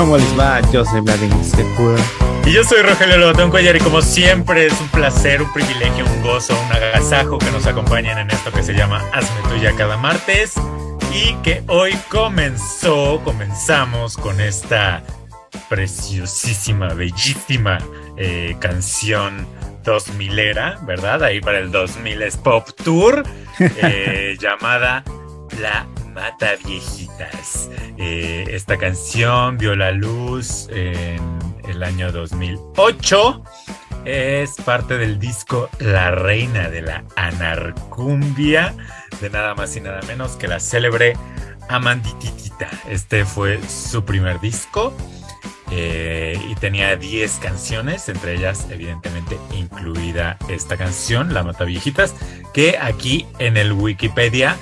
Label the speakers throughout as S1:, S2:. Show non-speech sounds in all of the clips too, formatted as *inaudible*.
S1: ¿Cómo les va? Yo soy Vladimir Sepúlveda.
S2: Y yo soy Rogelio Lobotón Cuellar y como siempre es un placer, un privilegio, un gozo, un agasajo que nos acompañen en esto que se llama Hazme Tuya cada martes y que hoy comenzó, comenzamos con esta preciosísima, bellísima eh, canción 2000era, ¿verdad? Ahí para el 2000 es Pop Tour, *laughs* eh, llamada La Mata Viejitas. Eh, esta canción vio la luz en el año 2008. Es parte del disco La Reina de la Anarcumbia, de nada más y nada menos que la célebre Amandititita. Este fue su primer disco eh, y tenía 10 canciones, entre ellas evidentemente incluida esta canción, La Mata Viejitas, que aquí en el Wikipedia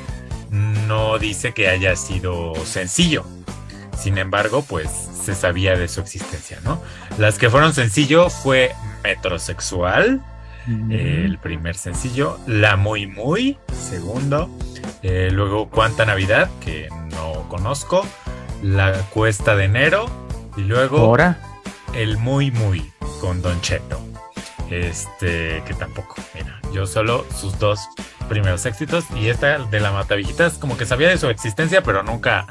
S2: no dice que haya sido sencillo. Sin embargo, pues se sabía de su existencia, ¿no? Las que fueron sencillo fue Metrosexual, eh, el primer sencillo, La Muy Muy, segundo, eh, luego Cuánta Navidad, que no conozco, La Cuesta de Enero, y luego
S1: ¿Ahora?
S2: El Muy Muy con Don Cheto. Este, que tampoco, mira, yo solo sus dos primeros éxitos y esta de la Matavijitas como que sabía de su existencia, pero nunca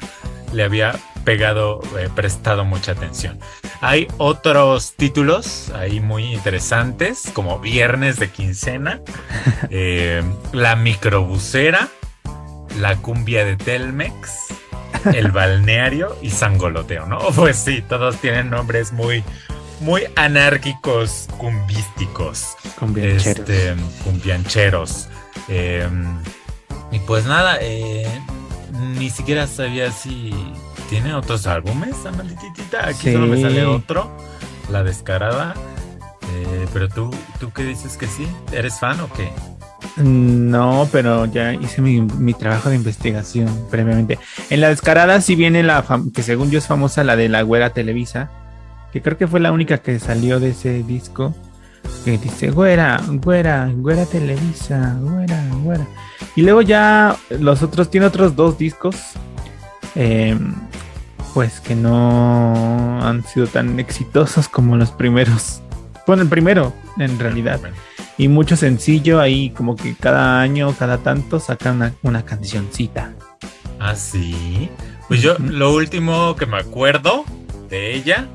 S2: le había pegado, eh, prestado mucha atención. Hay otros títulos ahí muy interesantes, como Viernes de Quincena, *laughs* eh, La Microbusera, La Cumbia de Telmex, El Balneario y Sangoloteo, ¿no? *laughs* Pues sí, todos tienen nombres muy, muy anárquicos, cumbísticos.
S1: Cumbiancheros.
S2: Este, cumbiancheros. Eh, y pues nada, eh, ni siquiera sabía si tiene otros álbumes, la malditita. Aquí
S1: Sí.
S2: solo me sale otro, La Descarada. Eh, pero tú, ¿tú qué dices que sí? ¿Eres fan o qué?
S1: No, pero ya hice mi, mi trabajo de investigación previamente. En la descarada sí viene la que según yo es famosa la de la güera Televisa, que creo que fue la única que salió de ese disco. Que dice güera, güera, güera Televisa, güera, güera. Y luego ya los otros, tiene otros dos discos. eh, pues que no han sido tan exitosos como los primeros. Bueno, el primero, en realidad. Y mucho sencillo ahí, como que cada año, cada tanto sacan una, una cancioncita.
S2: Ah, sí. Pues yo, lo último que me acuerdo de ella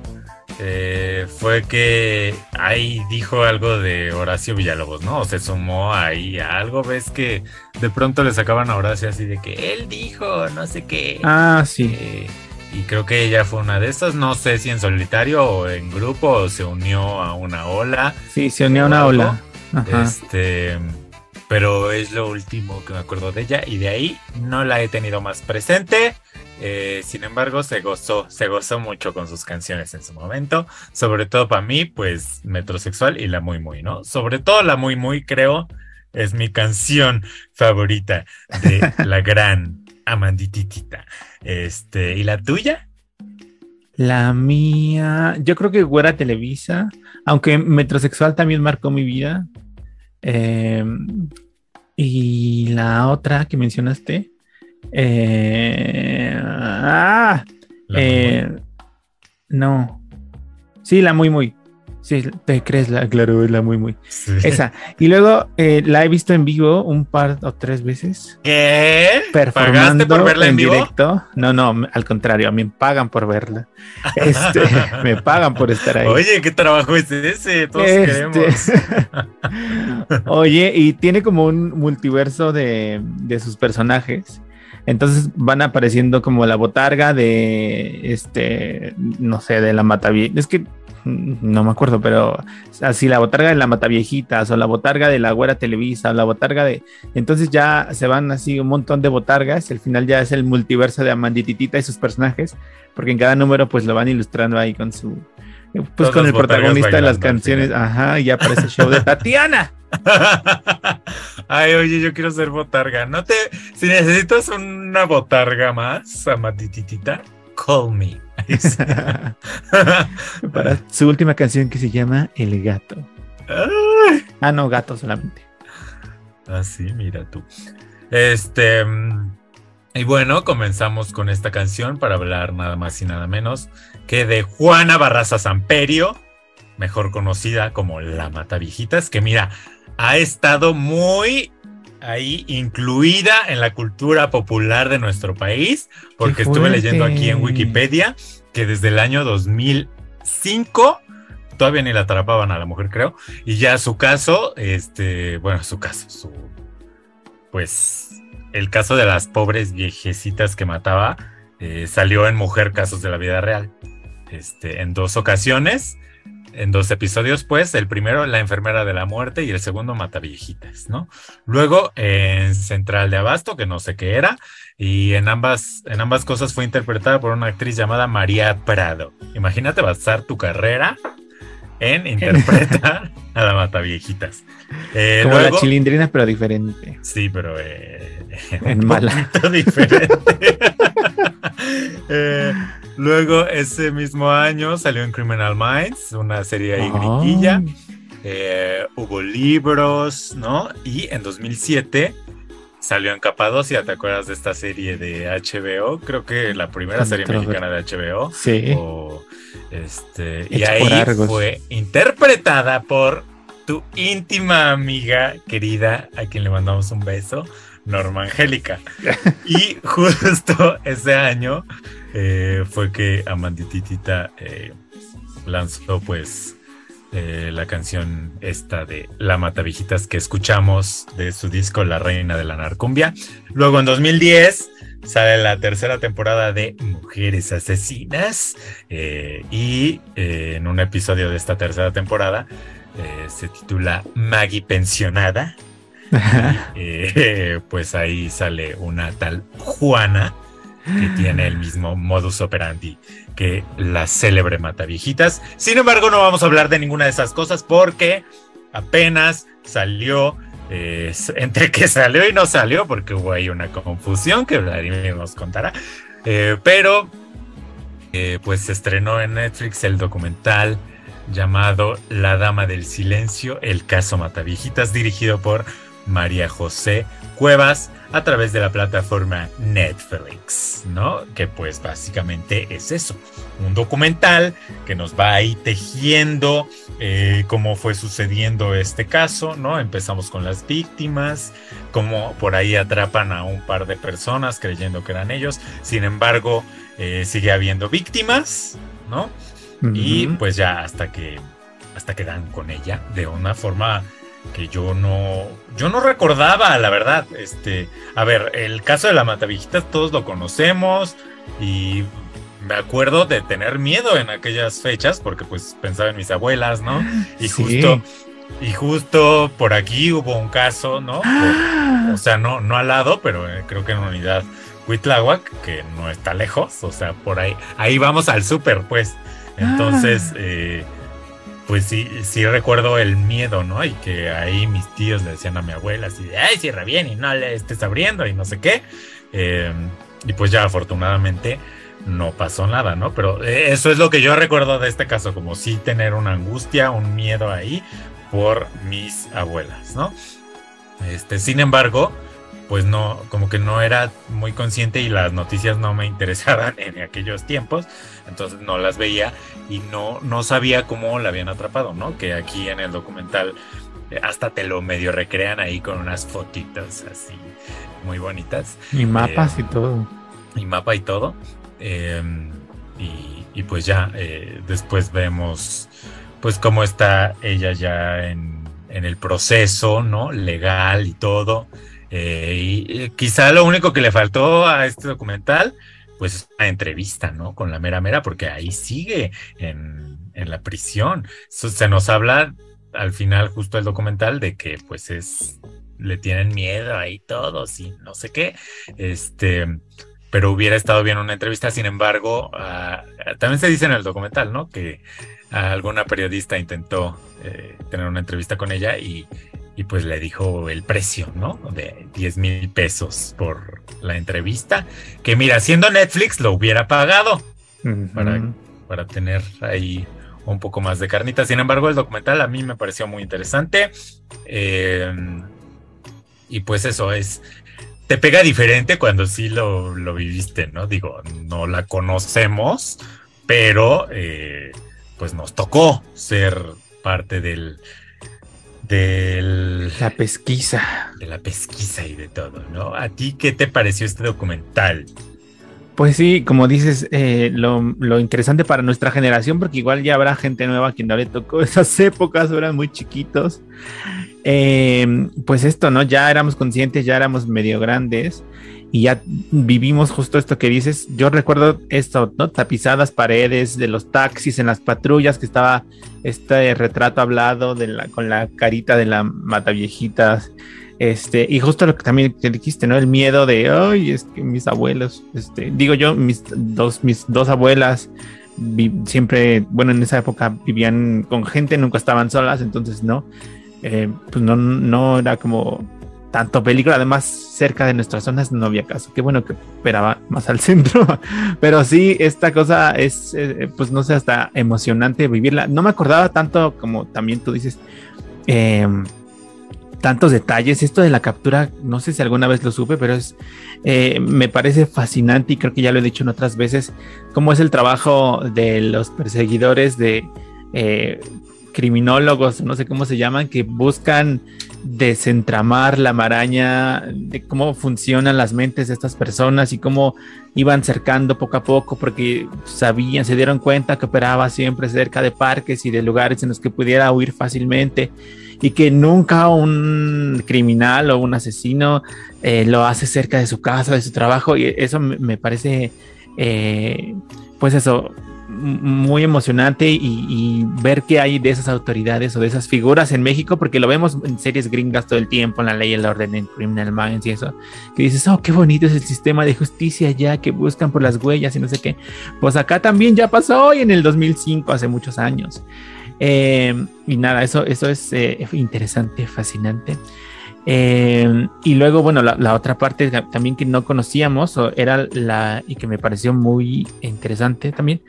S2: eh, fue que ahí dijo algo de Horacio Villalobos, ¿no? O se sumó ahí a algo. Ves que de pronto le sacaban a Horacio así de que él dijo, no sé qué.
S1: Ah, sí.
S2: Eh, y creo que ella fue una de esas. No sé si en solitario o en grupo o se unió a una ola.
S1: Sí, se unió a una ola. Ajá.
S2: Este, pero es lo último que me acuerdo de ella y de ahí no la he tenido más presente. Eh, sin embargo, se gozó, se gozó mucho con sus canciones en su momento. Sobre todo para mí, pues Metrosexual y la Muy Muy, ¿no? Sobre todo la Muy Muy, creo, es mi canción favorita de *laughs* la gran Amandititita. Este, ¿y la tuya?
S1: La mía, yo creo que Güera Televisa, aunque Metrosexual también marcó mi vida. Eh, y la otra que mencionaste. Eh, ah,
S2: Muy
S1: eh,
S2: Muy.
S1: no. Sí, la muy muy. Sí, te crees la, claro, es la muy muy.
S2: Sí.
S1: Esa. Y luego eh, la he visto en vivo un par o tres veces.
S2: ¿Qué?
S1: Performando
S2: ¿Pagaste por verla en, vivo?
S1: directo. No, no, al contrario, a mí me pagan por verla. *laughs* Este, me pagan por estar ahí.
S2: Oye, ¿qué trabajo es ese? Todos
S1: Este,
S2: queremos. *laughs*
S1: Oye, y tiene como un multiverso de, de sus personajes. Entonces van apareciendo como la botarga de este, no sé, de la Matavie. Es que no me acuerdo, pero así la botarga de la Mataviejitas o la botarga de la Güera Televisa o la botarga de. Entonces ya se van así un montón de botargas. Al final ya es el multiverso de Amandititita y sus personajes, porque en cada número pues lo van ilustrando ahí con su. Pues
S2: Todas
S1: con el protagonista de las canciones, ajá, y ya aparece el show de *laughs* Tatiana. *laughs*
S2: Ay, oye, yo quiero ser botarga. No te. Si necesitas una botarga más, amatititita, call me. *laughs*
S1: Para su última canción que se llama El gato. Ah, no, gato solamente.
S2: Ah, sí, mira tú. Este. Mm, y bueno, comenzamos con esta canción para hablar nada más y nada menos que de Juana Barraza Samperio, mejor conocida como La Matavijitas, que mira, ha estado muy ahí incluida en la cultura popular de nuestro país, porque estuve leyendo aquí en Wikipedia que desde el año 2005 todavía ni la atrapaban a la mujer, creo, y ya su caso, este, bueno, su caso, su, pues, el caso de las pobres viejecitas que mataba, eh, salió en Mujer Casos de la Vida Real, este, en dos ocasiones, en dos episodios, pues, el primero La enfermera de la muerte y el segundo Mata viejitas, ¿no? Luego en Central de Abasto, que no sé qué era, y en ambas, en ambas cosas fue interpretada por una actriz llamada María Prado. Imagínate basar tu carrera en interpretar a la Mata Viejitas.
S1: Eh, Como la chilindrina, pero diferente.
S2: Sí, pero eh,
S1: en *laughs* mala.
S2: diferente. *laughs* eh, Luego, ese mismo año salió en Criminal Minds, una serie ahí oh. Hubo libros, ¿no? Y en 2007 salió en Capadocia, ¿te acuerdas de esta serie de HBO? Creo que la primera serie mexicana de HBO.
S1: Sí.
S2: este, y ahí fue interpretada por tu íntima amiga querida, a quien le mandamos un beso, Norma Angélica. *laughs* y justo ese año eh, fue que Amandititita eh, lanzó pues eh, la canción esta de La Matavijitas que escuchamos de su disco La Reina de la Narcumbia. Luego en 2010 sale la tercera temporada de Mujeres Asesinas y en un episodio de esta tercera temporada se titula Maggie Pensionada. *laughs* pues ahí sale una tal Juana que tiene el mismo modus operandi que la célebre mata viejitas. Sin embargo, no vamos a hablar de ninguna de esas cosas porque apenas salió, eh, *laughs* entre que salió y no salió, porque hubo ahí una confusión que Vladimir nos contará. Eh, pero, eh, pues se estrenó en Netflix el documental llamado La Dama del Silencio, el caso Mataviejitas, dirigido por María José Cuevas a través de la plataforma Netflix, ¿no? Que pues básicamente es eso, un documental que nos va ahí tejiendo eh, cómo fue sucediendo este caso, ¿no? Empezamos con las víctimas, cómo por ahí atrapan a un par de personas creyendo que eran ellos, sin embargo eh, sigue habiendo víctimas, ¿no? Y pues ya hasta que hasta que dan con ella de una forma que yo no, yo no recordaba, la verdad. Este, a ver, el caso de la Matavijitas todos lo conocemos y me acuerdo de tener miedo en aquellas fechas porque pues pensaba en mis abuelas, ¿no? Y justo y justo por aquí hubo un caso, ¿no? o sea, no no al lado, pero eh, creo que en unidad Huitláhuac, que no está lejos, o sea, por ahí ahí vamos al súper, pues. Entonces, ah. eh, pues sí, sí recuerdo el miedo, ¿no? Y que ahí mis tíos le decían a mi abuela así de, ay, cierra bien y no le estés abriendo y no sé qué. Em, y pues ya afortunadamente no pasó nada, ¿no? Pero eh, eso es lo que yo recuerdo de este caso, como sí tener una angustia, un miedo ahí por mis abuelas, ¿no? Este, sin embargo, pues no, como que no era muy consciente y las noticias no me *laughs* interesaban en aquellos tiempos, entonces no las veía y no, no sabía cómo la habían atrapado, ¿no? Que aquí en el documental eh, hasta te lo medio recrean ahí con unas fotitos así muy bonitas.
S1: Y mapas y eh, todo.
S2: Y mapa y todo. Em, y, pues ya, eh, después vemos pues cómo está ella ya en, en el proceso, ¿no? Legal y todo. Eh, y quizá lo único que le faltó a este documental, pues es una entrevista, ¿no? Con la mera mera, porque ahí sigue en, la prisión. se nos habla al final justo el documental de que pues es, le tienen miedo ahí todos y no sé qué. Este, pero hubiera estado bien una entrevista, sin embargo, ah, también se dice en el documental, ¿no? Que alguna periodista intentó eh, tener una entrevista con ella y y pues le dijo el precio, ¿no? De 10 mil pesos por la entrevista, que mira, siendo Netflix lo hubiera pagado para, para tener ahí un poco más de carnita. Sin embargo, el documental a mí me pareció muy interesante. Eh, y pues eso es, te pega diferente cuando sí lo, lo, viviste, ¿no? Digo, no la conocemos, pero eh, pues nos tocó ser parte del, del...
S1: La pesquisa.
S2: De la pesquisa y de todo, ¿no? ¿A ti qué te pareció este documental?
S1: Pues sí, como dices, eh, lo, interesante para nuestra generación, porque igual ya habrá gente nueva quien no le tocó *laughs* esas épocas, eran muy chiquitos. Eh, pues esto, ¿no? Ya éramos conscientes, ya éramos medio grandes y ya vivimos justo esto que dices. Yo recuerdo esto, ¿no? Tapizadas paredes de los taxis en las patrullas, que estaba este retrato hablado de la, con la carita de la mataviejitas. Este, y justo lo que también te dijiste, ¿no? El miedo de, ay, es que mis abuelos, este, digo yo, mis dos, mis dos abuelas siempre, bueno, en esa época vivían con gente, nunca estaban solas, entonces no, eh, pues no, no era como tanto película, además cerca de nuestras zonas no había caso, qué bueno que esperaba más al *laughs* centro, pero sí, esta cosa es, eh, pues no sé, hasta emocionante vivirla, no me acordaba tanto como también tú dices, eh, tantos detalles. Esto de la captura, no sé si alguna vez lo supe, pero es eh, me parece fascinante y creo que ya lo he dicho en otras veces, cómo es el trabajo de los perseguidores de eh, criminólogos, no sé cómo se llaman, que buscan desentramar la maraña de cómo funcionan las mentes de estas personas y cómo iban cercando poco a poco porque sabían, se dieron cuenta que operaba siempre cerca de parques y de lugares en los que pudiera huir fácilmente y que nunca un criminal o un asesino eh, lo hace cerca de su casa, de su trabajo, y eso me, parece, eh, pues eso, muy emocionante y, ver qué hay de esas autoridades o de esas figuras en México, porque lo vemos en series gringas todo el tiempo, en la ley y el orden, en Criminal Minds y eso, que dices, oh, qué bonito es el sistema de justicia ya, que buscan por las huellas y no sé qué. Pues acá también ya pasó hoy en el 2005, hace muchos años. Eh, y nada, eso, eso es eh, interesante, fascinante. Eh, y luego, bueno, la, otra parte también que no conocíamos era la, y que me pareció muy interesante también,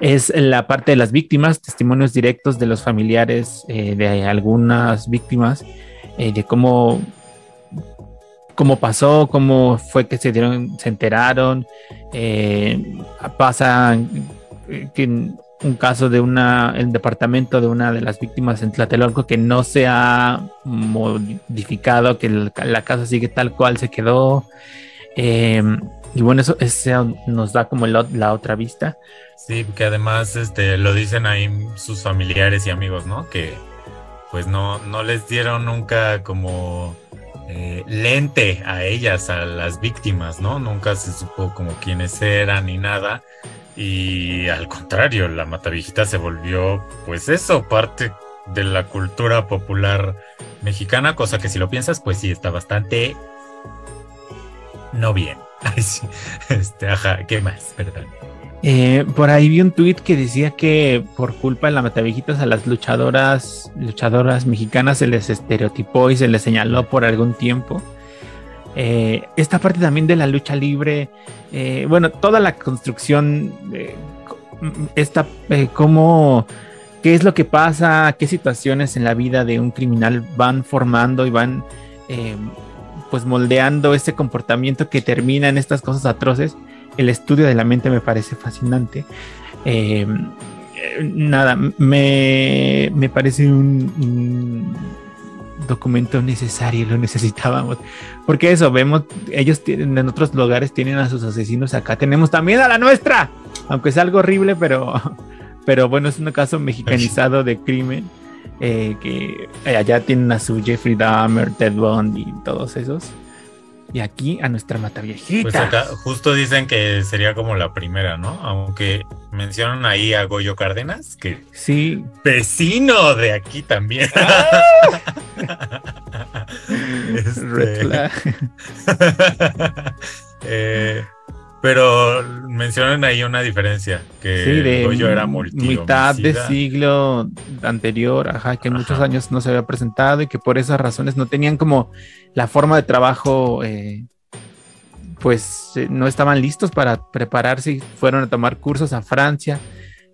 S1: es la parte de las víctimas, testimonios directos de los familiares de algunas víctimas, de cómo, cómo pasó, cómo fue que se dieron, se enteraron, pasa que un caso de una, el departamento de una de las víctimas en Tlatelolco que no se ha modificado, que la casa sigue tal cual se quedó. Y bueno, eso, nos da como la otra vista.
S2: Sí, que además este, lo dicen ahí sus familiares y amigos, ¿no? Que pues no, no les dieron nunca como eh, lente a ellas, a las víctimas, ¿no? Nunca se supo como quiénes eran ni nada. Y al contrario, la Matavijita se volvió, pues eso, parte de la cultura popular mexicana, cosa que si lo piensas, pues sí, está bastante no bien. *laughs* Este, ajá, ¿qué más? Perdón.
S1: Eh, por ahí vi un tweet que decía que por culpa de la Matavijitas a las luchadoras, luchadoras mexicanas se les estereotipó y se les señaló por algún tiempo. Eh, esta parte también de la lucha libre, eh, bueno, toda la construcción, eh, esta, cómo, qué es lo que pasa, qué situaciones en la vida de un criminal van formando y van pues moldeando ese comportamiento que termina en estas cosas atroces. El estudio de la mente me parece fascinante. nada, me, me parece un documento necesario, lo necesitábamos. Porque eso, vemos, ellos tienen, en otros lugares tienen a sus asesinos, acá tenemos también a la nuestra, aunque es algo horrible, pero, pero bueno, es un caso mexicanizado de crimen, eh, que allá tienen a su Jeffrey Dahmer, Ted Bundy y todos esos. Y aquí a nuestra mata viejita.
S2: Pues acá justo dicen que sería como la primera, ¿no? Aunque mencionan ahí a Goyo Cárdenas, que
S1: sí.
S2: Vecino de aquí también. *laughs* este... *laughs* eh, Pero mencionan ahí una diferencia, que
S1: Sí, de
S2: Goyo era
S1: mitad de siglo anterior, ajá, que en muchos años no se había presentado y que por esas razones no tenían como la forma de trabajo, eh, pues eh, no estaban listos para prepararse y fueron a tomar cursos a Francia,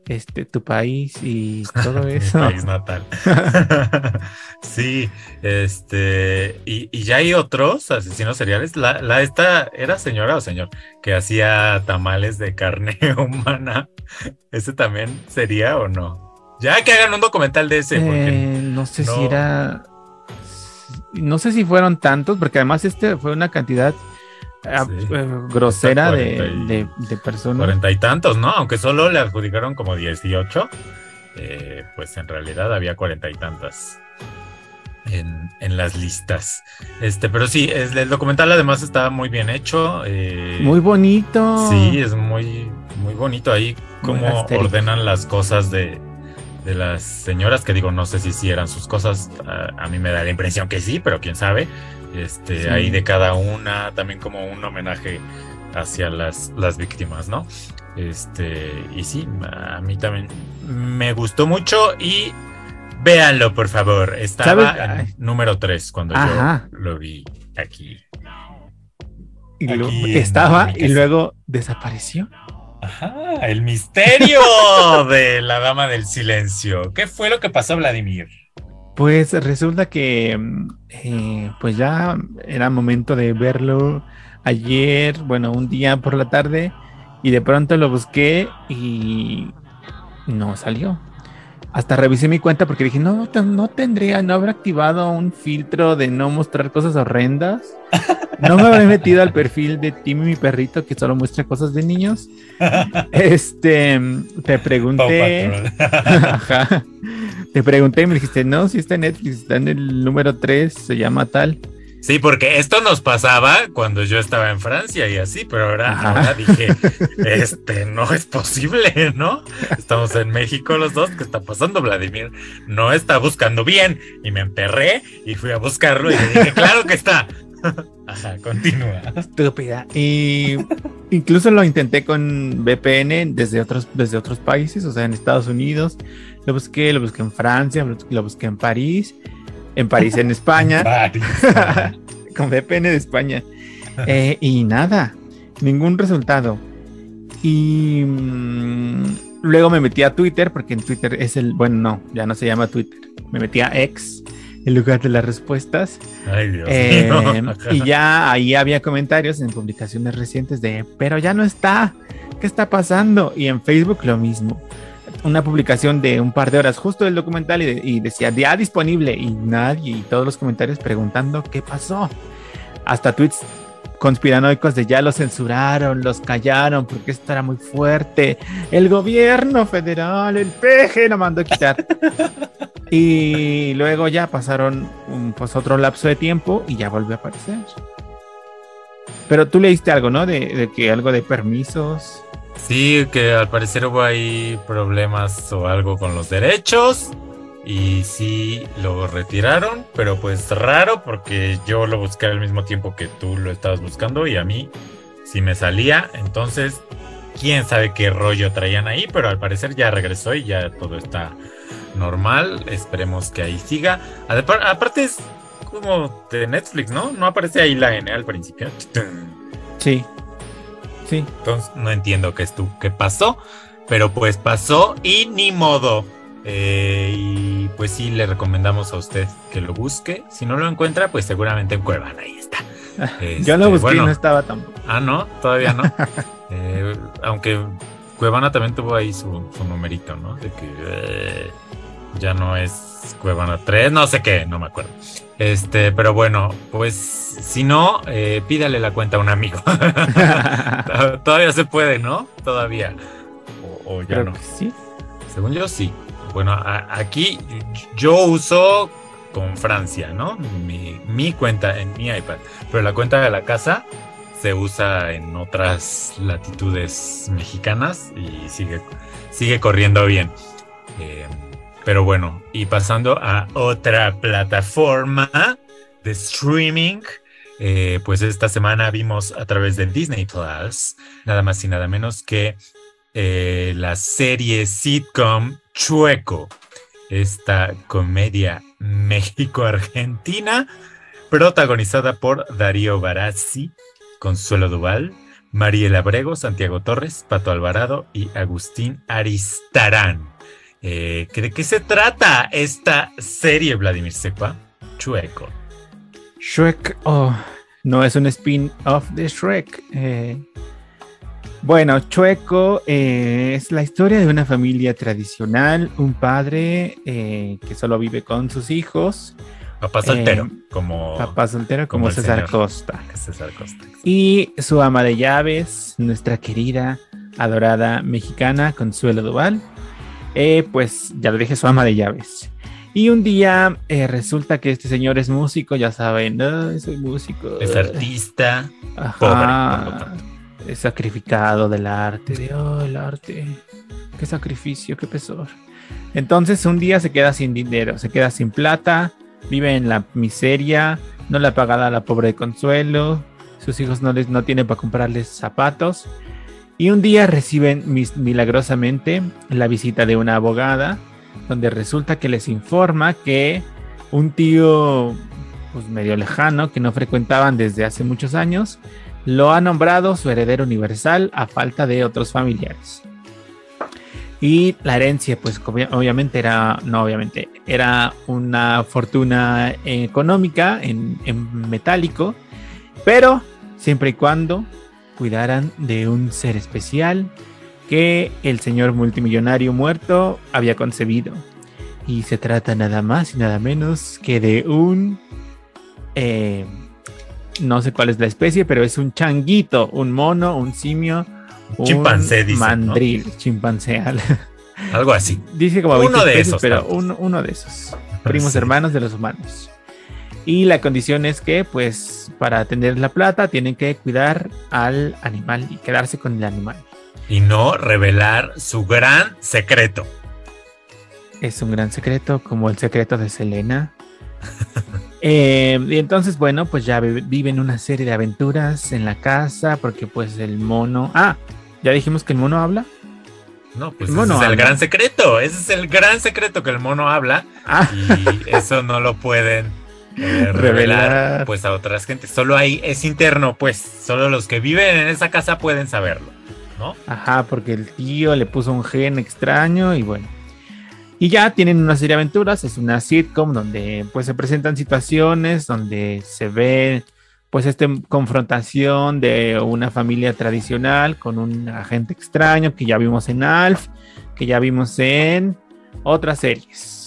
S1: este, tu país y *laughs* todo
S2: Mi
S1: eso.
S2: país natal. *laughs* *laughs* sí, este, y, y ya hay otros asesinos seriales. La, la esta era señora o señor que hacía tamales de carne humana. ¿Ese también sería o no? Ya que hagan un documental de ese,
S1: Eh, no sé si era. No sé si fueron tantos, porque además este fue una cantidad ah,
S2: Sí.
S1: eh, grosera de, de- de personas.
S2: cuarenta y tantos, ¿no? Aunque solo le adjudicaron como 18, eh, pues en realidad había cuarenta y tantas en, en las listas. Este, pero sí, es, el documental además está muy bien hecho. eh,
S1: Muy bonito.
S2: Sí, es muy, muy bonito ahí cómo ordenan las cosas de, de las señoras, que digo, no sé si sí eran sus cosas, a, a mí me da la impresión que sí, pero quién sabe. Este,
S1: Sí.
S2: ahí de cada una, también como un homenaje hacia las, las víctimas, ¿no? Este, y sí, a mí también me gustó mucho y véanlo, por favor. Estaba
S1: ¿Sabes?
S2: en número 3 cuando
S1: Ajá.
S2: yo lo vi aquí.
S1: Y luego
S2: Aquí
S1: estaba y luego desapareció.
S2: Ajá, el misterio *laughs* de la dama del silencio. ¿Qué fue lo que pasó, Vladimir?
S1: Pues resulta que eh, pues ya era momento de verlo ayer, bueno, un día por la tarde, y de pronto lo busqué y no salió. Hasta revisé mi cuenta porque dije, no, no tendría, no habrá activado un filtro de no mostrar cosas horrendas. No me habré metido al perfil de Timmy, mi perrito, que solo muestra cosas de niños. *laughs* Este, te pregunté. *laughs* *laughs* Ajá. Te pregunté y me dijiste, no, si está en Netflix, está en el número 3, se llama tal.
S2: Sí, porque esto nos pasaba cuando yo estaba en Francia y así, pero ahora, dije, *laughs* este no es posible, ¿no? Estamos en México los dos, ¿qué está pasando, Vladimir? No está buscando bien. Y me emperré y fui a buscarlo y le dije, *laughs* claro que está. *laughs* Ajá, continúa.
S1: Estúpida. Y incluso lo intenté con VPN desde otros, desde otros países, o sea, en Estados Unidos. Lo busqué, lo busqué en Francia, lo busqué en París, en París, en España, *laughs* *laughs* con VPN de España. Eh, y nada, ningún resultado. Y mm, luego me metí a Twitter, porque en Twitter es el, bueno, no, ya no se llama Twitter. Me metí a X, en lugar de las respuestas.
S2: Ay, Dios
S1: Eh,
S2: mío.
S1: y ya ahí había comentarios en publicaciones recientes de, pero ya no está, ¿qué está pasando? Y en Facebook lo mismo. Una publicación de un par de horas justo del documental y, de- y decía ya disponible y nadie y todos los comentarios preguntando qué pasó. Hasta tweets conspiranoicos de ya lo censuraron, los callaron porque esto era muy fuerte. El gobierno federal, el peje lo mandó a quitar. *laughs* Y luego ya pasaron un, pues otro lapso de tiempo y ya volvió a aparecer. Pero tú leíste algo, ¿no? De, de que algo de permisos.
S2: Sí, que al parecer hubo ahí problemas o algo con los derechos y sí lo retiraron, pero pues raro porque yo lo busqué al mismo tiempo que tú lo estabas buscando y a mí sí me salía, entonces quién sabe qué rollo traían ahí, pero al parecer ya regresó y ya todo está normal, esperemos que ahí siga. Aparte es como de Netflix, ¿no? No aparece ahí la N al principio.
S1: Sí. Sí.
S2: Entonces no entiendo qué es tú, qué pasó, pero pues pasó y ni modo. Eh, y pues sí, le recomendamos a usted que lo busque. Si no lo encuentra, pues seguramente en Cuevana, ahí está. *laughs*
S1: Yo lo
S2: Este,
S1: busqué
S2: bueno.
S1: y no estaba tampoco.
S2: Ah, no, todavía no. *laughs* Eh, aunque Cuevana también tuvo ahí su, su numerito, ¿no? De que eh, ya no es Cuevana 3, no sé qué, no me acuerdo. Este, pero bueno, pues si no, eh, pídale la cuenta a un amigo. *laughs* *laughs* Todavía se puede, ¿no? Todavía. O, o ya
S1: Creo
S2: no.
S1: sí.
S2: Según yo, sí. Bueno, a- aquí yo uso con Francia, ¿no? Mi, mi cuenta en mi iPad. Pero la cuenta de la casa se usa en otras latitudes mexicanas y sigue, sigue corriendo bien. Eh, pero bueno, y pasando a otra plataforma de streaming, eh, pues esta semana vimos a través de Disney Plus, nada más y nada menos que eh, la serie sitcom Chueco, esta comedia México-Argentina, protagonizada por Darío Barazzi, Consuelo Duval, Mariela Abrego, Santiago Torres, Pato Alvarado y Agustín Aristarán. Eh, ¿De qué se trata esta serie, Vladimir Sepa? Chueco.
S1: Shrek, oh, no es un spin-off de Shrek. Eh, bueno, Chueco eh, es la historia de una familia tradicional, un padre eh, que solo vive con sus hijos.
S2: Papá soltero, como.
S1: Papá soltero, como, César Costa.
S2: César Costa.
S1: Y su ama de llaves, nuestra querida, adorada mexicana, Consuelo Duval. Eh, pues ya lo dije, su ama de llaves. Y un día eh, resulta que este señor es músico, ya saben, no, soy músico.
S2: Es artista.
S1: Ajá,
S2: pobre,
S1: es sacrificado del arte, de oh, el arte, qué sacrificio, qué pesor. Entonces un día se queda sin dinero, se queda sin plata, vive en la miseria, no le ha pagado a la pobre Consuelo, sus hijos no les no tienen para comprarles zapatos. Y un día reciben milagrosamente la visita de una abogada, donde resulta que les informa que un tío pues medio lejano que no frecuentaban desde hace muchos años lo ha nombrado su heredero universal a falta de otros familiares. Y la herencia, pues obvia- obviamente era, no obviamente, era una fortuna económica en, en metálico, pero siempre y cuando cuidaran de un ser especial que el señor multimillonario muerto había concebido. Y se trata nada más y nada menos que de un... eh, no sé cuál es la especie, pero es un changuito, un mono, un simio, un
S2: Chimpancé, dicen, ¿no?
S1: mandril, chimpancé.
S2: Algo así.
S1: Dice como
S2: Uno
S1: 20
S2: de
S1: especies,
S2: esos
S1: pero
S2: tantos.
S1: uno, uno de esos primos
S2: Sí.
S1: hermanos de los humanos. Y la condición es que, pues, para tener la plata, tienen que cuidar al animal y quedarse con el animal.
S2: Y no revelar su gran secreto.
S1: Es un gran secreto, como el secreto de Selena. *laughs* Eh, y entonces, bueno, pues ya vi- viven una serie de aventuras en la casa, porque pues el mono... Ah, ya dijimos que el mono habla.
S2: No, pues
S1: El mono
S2: ese es el
S1: habla.
S2: gran secreto. Ese es el gran secreto que el mono habla.
S1: Ah,
S2: Y eso no lo pueden eh, *laughs* revelar,
S1: Revelar.
S2: pues a otras gentes. Solo ahí es interno, pues. Solo los que viven en esa casa pueden saberlo. ¿No?
S1: Ajá, porque el tío le puso un gen extraño y bueno. Y ya tienen una serie de aventuras, es una sitcom donde pues se presentan situaciones donde se ve pues esta confrontación de una familia tradicional con un agente extraño que ya vimos en Alf, que ya vimos en otras series.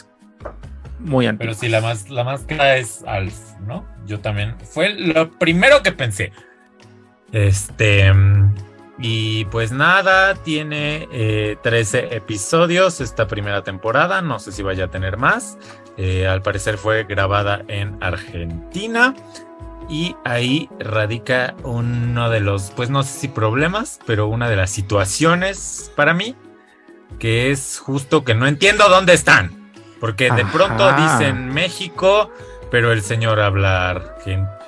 S1: Muy
S2: Pero
S1: antiguas.
S2: sí, la más, la más clara es Alf, ¿no? Yo también. Fue lo primero que pensé. Este. Y pues nada, tiene eh, 13 episodios esta primera temporada. No sé si vaya a tener más. Eh, al parecer fue grabada en Argentina. Y ahí radica uno de los, pues no sé si problemas, pero una de las situaciones para mí, que es justo que no entiendo dónde están. Porque de pronto dicen México, pero el señor habla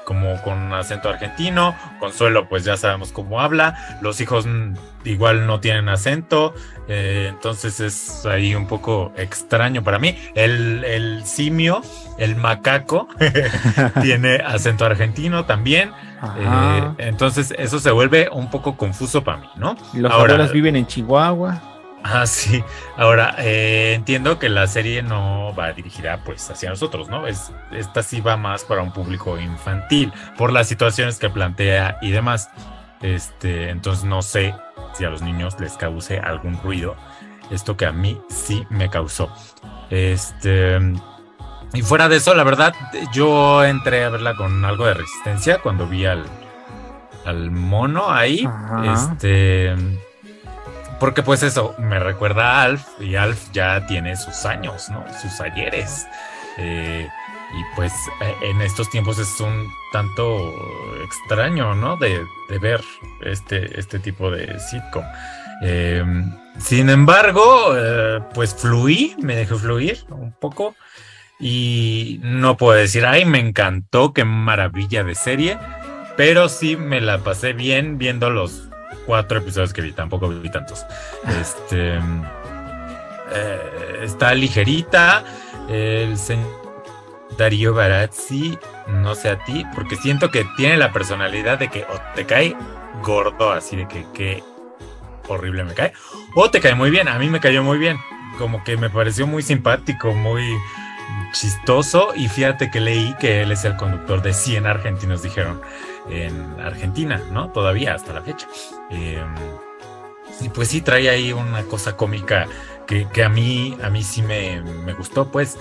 S2: como con acento argentino. Consuelo, pues ya sabemos cómo habla. Los hijos mm, igual no tienen acento. eh, entonces es ahí un poco extraño para mí. El, el simio, el macaco, *laughs* tiene *laughs* acento argentino también. Eh, entonces eso se vuelve un poco confuso para mí, ¿no?
S1: Los
S2: ahora-
S1: abuelos viven en Chihuahua.
S2: Ah, sí. Ahora, eh, entiendo que la serie no va dirigida pues hacia nosotros, ¿no? Es, esta sí va más para un público infantil, por las situaciones que plantea y demás. Este, entonces no sé si a los niños les cause algún ruido. Esto que a mí sí me causó. Este. Y fuera de eso, la verdad, yo entré a verla con algo de resistencia cuando vi al, al mono ahí.
S1: Ajá.
S2: Este. Porque pues eso me recuerda a Alf y Alf ya tiene sus años, ¿no? Sus ayeres. Eh, y pues eh, en estos tiempos es un tanto extraño, ¿no? De, ver este, este tipo de sitcom. Eh, sin embargo, pues fluí, me dejé fluir un poco. y no puedo decir, ay, me encantó, qué maravilla de serie, pero sí me la pasé bien viendo los cuatro episodios que vi, tampoco vi tantos. Este eh, está ligerita, el señor Darío Barazzi, no sé a ti, porque siento que tiene la personalidad de que o te cae gordo, así de que, que horrible me cae, o te cae muy bien, a mí me cayó muy bien, como que me pareció muy simpático, muy chistoso y fíjate que leí que él es el conductor de 100 argentinos, dijeron, en Argentina, ¿no? Todavía hasta la fecha. Em, y pues sí, trae ahí una cosa cómica que, a mí a mí sí me, gustó, pues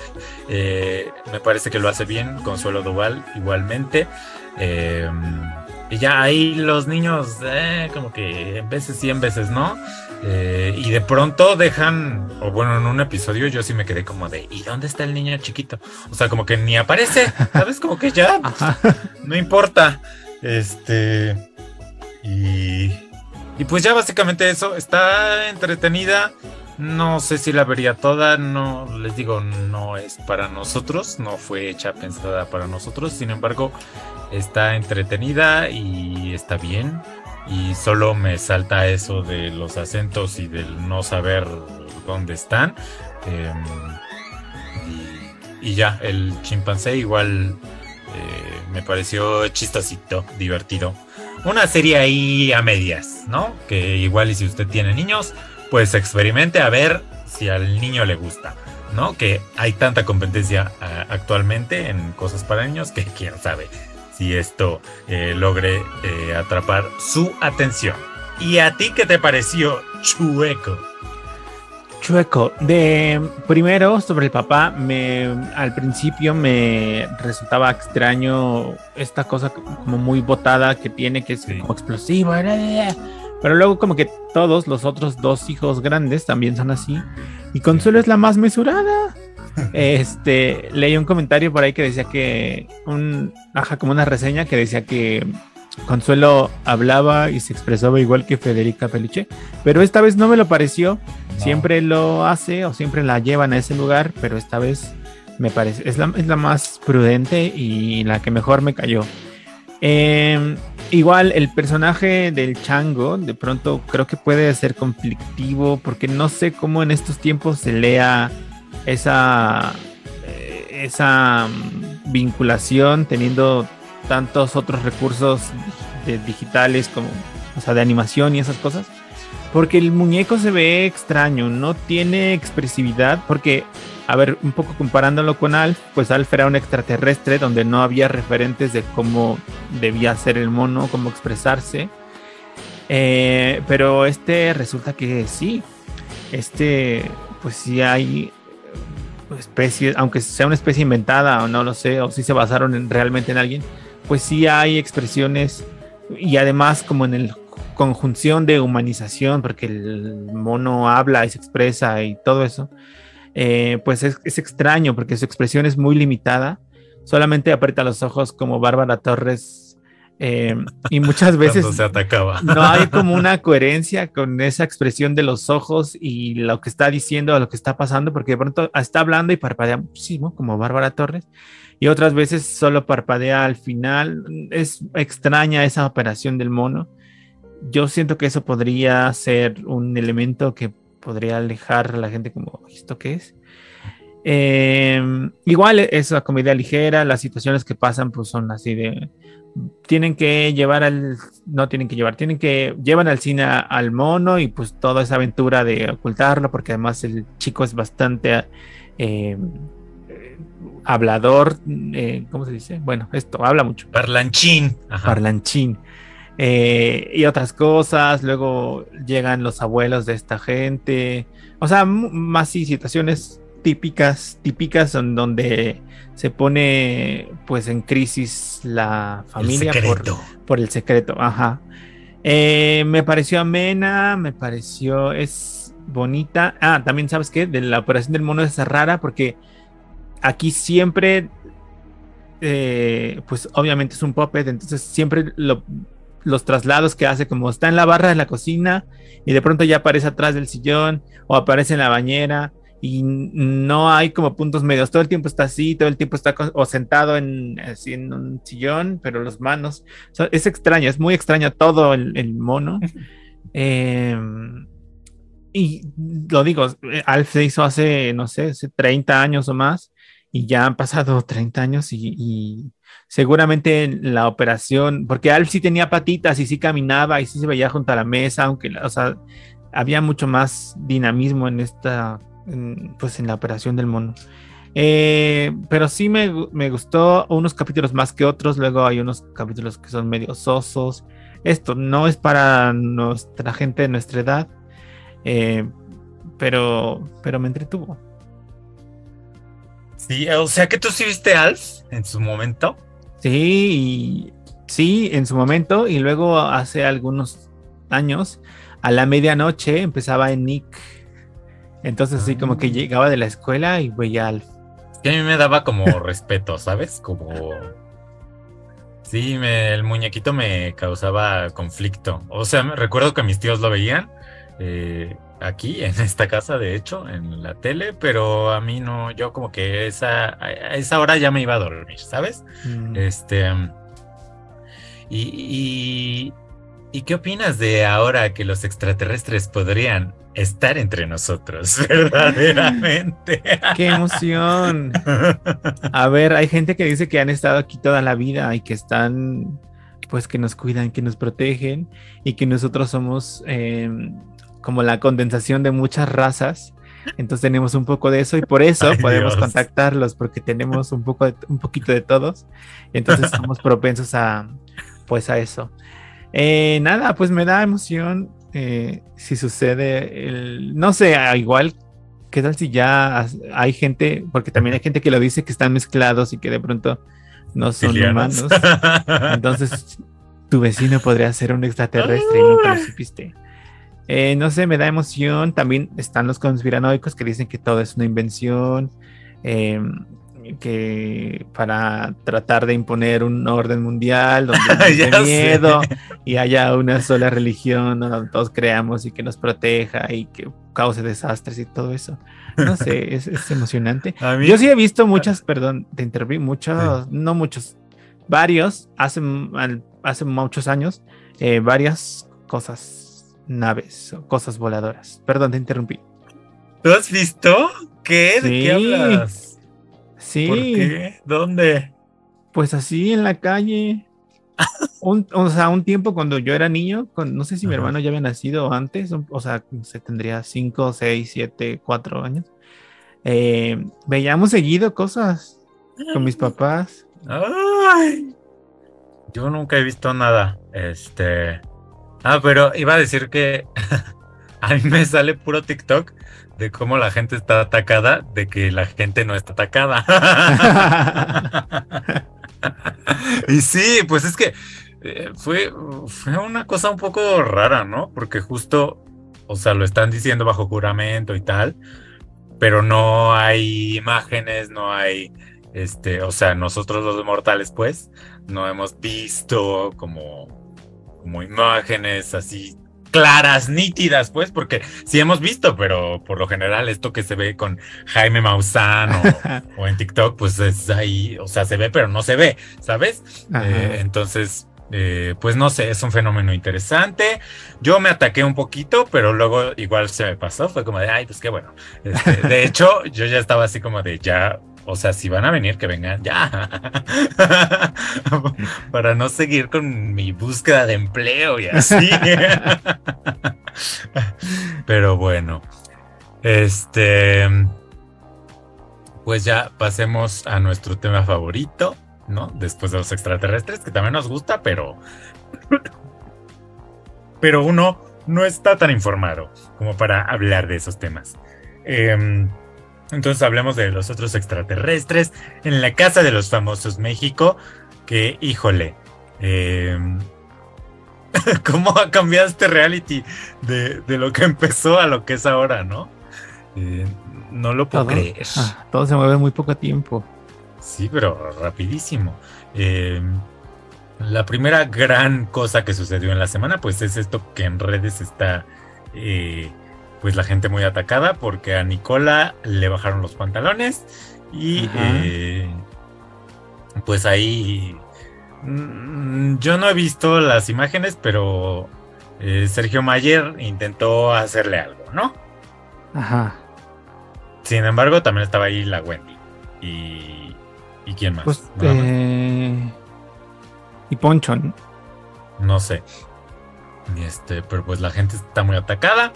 S2: eh, me parece que lo hace bien, Consuelo Duval igualmente. Em, y ya ahí los niños, eh, como que en veces sí, en veces no. Eh, y de pronto dejan, o bueno, en un episodio yo sí me quedé como de, ¿y dónde está el niño chiquito? O sea, como que ni aparece, *laughs* ¿sabes? Como que ya, no importa. Este, y, y pues ya básicamente eso, está entretenida. No sé si la vería toda, no les digo, no es para nosotros, no fue hecha pensada para nosotros, sin embargo, está entretenida y está bien y solo me salta eso de los acentos y del no saber dónde están. Em, y, ya, el chimpancé igual eh, me pareció chistosito, divertido. Una serie ahí a medias, ¿no? Que igual y si usted tiene niños, pues experimente a ver si al niño le gusta. ¿no? Que hay tanta competencia ah, actualmente en cosas para niños que *laughs* quién sabe si esto eh, logre eh, atrapar su atención. ¿Y a ti qué te pareció Chueco?
S1: Chueco, de primero sobre el papá, me al principio me resultaba extraño esta cosa como muy botada que tiene, que es como explosiva, pero luego como que todos los otros dos hijos grandes también son así, y Consuelo es la más mesurada. *laughs* Este, leí un comentario por ahí que decía que un, ajá, como una reseña que decía que Consuelo hablaba y se expresaba igual que Federica Peluche, pero esta vez no me lo pareció. Siempre lo hace o siempre la llevan a ese lugar, pero esta vez me parece, es la, es la más prudente y la que mejor me cayó. Em, igual el personaje del chango de pronto creo que puede ser conflictivo porque no sé cómo en estos tiempos se lea esa, eh, esa mm, vinculación teniendo tantos otros recursos digitales como, o sea, de animación y esas cosas. Porque el muñeco se ve extraño, no tiene expresividad, porque, a ver, un poco comparándolo con Alf, pues Alf era un extraterrestre donde no había referentes de cómo debía ser el mono, cómo expresarse. Eh, pero este resulta que sí, este, pues sí hay especie, aunque sea una especie inventada o no lo sé, o si se basaron realmente en alguien, pues sí hay expresiones y además como en el conjunción de humanización, porque el mono habla y se expresa y todo eso, eh, pues es, es, extraño porque su expresión es muy limitada, solamente aprieta los ojos como Bárbara Torres eh, y muchas *laughs* veces
S2: se atacaba.
S1: no hay como una coherencia con esa expresión de los ojos y lo que está diciendo o lo que está pasando, porque de pronto está hablando y parpadea muchísimo, como Bárbara Torres, y otras veces solo parpadea al final. Es extraña esa operación del mono. Yo siento que eso podría ser un elemento que podría alejar a la gente como, ¿esto qué es? Eh, igual es una comedia ligera, las situaciones que pasan pues son así de tienen que llevar al, no tienen que llevar, tienen que, llevan al cine al mono y pues toda esa aventura de ocultarlo, porque además el chico es bastante eh, hablador, eh, ¿cómo se dice? Bueno, esto, habla mucho.
S2: Parlanchín.
S1: Parlanchín. Eh, y otras cosas, luego llegan los abuelos de esta gente, o sea, más situaciones típicas, típicas en donde se pone pues en crisis la familia por, por, el secreto. Ajá. Eh, me pareció amena, me pareció, es bonita. Ah, también sabes que de la operación del mono es rara porque aquí siempre, eh, pues obviamente es un puppet, entonces siempre los traslados que hace, como está en la barra de la cocina y de pronto ya aparece atrás del sillón o aparece en la bañera y no hay como puntos medios. Todo el tiempo está así, todo el tiempo está o sentado en, así en un sillón, pero las manos. es extraño, es muy extraño todo el, mono. *laughs* Em, y lo digo, Alf se hizo hace, no sé, hace 30 años o más, y ya han pasado *laughs* 30 años y, seguramente la operación, porque Alf sí tenía patitas y sí caminaba y sí se veía junto a la mesa, aunque, o sea, había mucho más dinamismo en esta pues en la operación del mono. Eh, pero sí me, gustó unos capítulos más que otros, luego hay unos capítulos que son medio sosos. Esto no es para nuestra gente de nuestra edad, eh, pero, pero me entretuvo.
S2: Sí, o sea que tú sí viste Alf en su momento.
S1: Sí, sí, en su momento, y luego hace algunos años, a la medianoche empezaba en Nick entonces, así como que ah. llegaba de la escuela y veía al.
S2: Que a mí me daba como *laughs* respeto, ¿sabes? Como. Sí, el muñequito me causaba conflicto. O sea, me recuerdo que mis tíos lo veían eh, aquí, en esta casa, de hecho, en la tele, pero a mí no, yo como que esa, a esa hora ya me iba a dormir, ¿sabes? Mm. Este. y, ¿Y qué opinas de ahora que los extraterrestres podrían estar entre nosotros, *laughs* verdaderamente?
S1: ¡Qué emoción! A ver, hay gente que dice que han estado aquí toda la vida y que están, pues que nos cuidan, que nos protegen y que nosotros somos em, como la condensación de muchas razas. Entonces tenemos un poco de eso y por eso podemos contactarlos porque tenemos un poco un poquito de todos. Entonces *laughs* somos propensos a pues a eso. Eh, nada, pues me da emoción eh, si sucede el, no sé, igual, ¿qué tal si ya hay gente, porque también hay gente que lo dice que están mezclados y que de pronto no son humanos. Entonces, tu vecino podría ser un *laughs* extraterrestre y nunca lo supiste. Eh, no sé, me da emoción. También están los conspiranoicos que dicen que todo es una invención. Eh, que para tratar de imponer un orden mundial donde *laughs* no haya miedo y haya una sola religión donde todos creamos y que nos proteja y que cause desastres y todo eso. No sé, *laughs* es, emocionante. Yo sí he visto muchas, perdón, te interrumpí, muchos, no muchos, varios, hace, hace muchos años, eh, varias cosas, naves o cosas voladoras. Perdón, te interrumpí.
S2: ¿Tú has visto? ¿Qué? ¿De qué hablas?
S1: Sí.
S2: ¿Por qué? ¿Dónde?
S1: Pues así en la calle. *laughs* o sea, un tiempo cuando yo era niño, no sé si mi hermano ya había nacido antes, o, sea, se tendría 5, 6, 7, 4 años. Eh, veíamos seguido cosas con mis papás.
S2: Ay, yo nunca he visto nada. Este. Ah, pero iba a decir que *laughs* a mí me sale puro TikTok de cómo la gente está atacada, de que la gente no está atacada. *laughs* y sí, pues es que eh, fue, fue una cosa un poco rara, ¿no? Porque justo, o sea, lo están diciendo bajo juramento y tal, pero no hay imágenes, no hay, este, o sea, nosotros los mortales, pues, no hemos visto como, como imágenes así claras, nítidas, pues, porque sí hemos visto, pero por lo general esto que se ve con Jaime Maussan o, *laughs* en TikTok, pues es ahí, o sea, se ve, pero no se ve, ¿sabes? Eh, entonces, eh, pues no sé, es un fenómeno interesante. Yo me ataqué un poquito, pero luego igual se me pasó, fue como de, ay, pues qué bueno. Este, de *laughs* hecho, yo ya estaba así como de, ya, o sea, si van a venir, que vengan ya. *laughs* Para no seguir con mi búsqueda de empleo y así. *laughs* Pero bueno. Este. Pues ya pasemos a nuestro tema favorito, ¿no? Después de los extraterrestres, que también nos gusta, pero. *laughs* Pero uno no está tan informado como para hablar de esos temas. Eh, entonces hablemos de los otros extraterrestres en la casa de los famosos México, que híjole, em, *laughs* ¿cómo ha cambiado este reality de, lo que empezó a lo que es ahora, no? Eh, no lo puedo creer.
S1: Ah, todo se mueve muy poco tiempo.
S2: Sí, pero rapidísimo. Em, la primera gran cosa que sucedió en la semana, pues es esto que en redes está... Eh, pues la gente muy atacada porque a Nicola le bajaron los pantalones y eh, pues ahí mm, yo no he visto las imágenes, pero eh, Sergio Mayer intentó hacerle algo, ¿no?
S1: Ajá.
S2: Sin embargo, también estaba ahí la Wendy. ¿Y, ¿y quién más?
S1: Pues, eh, y Poncho, ¿no?
S2: No sé. Este, pero pues la gente está muy atacada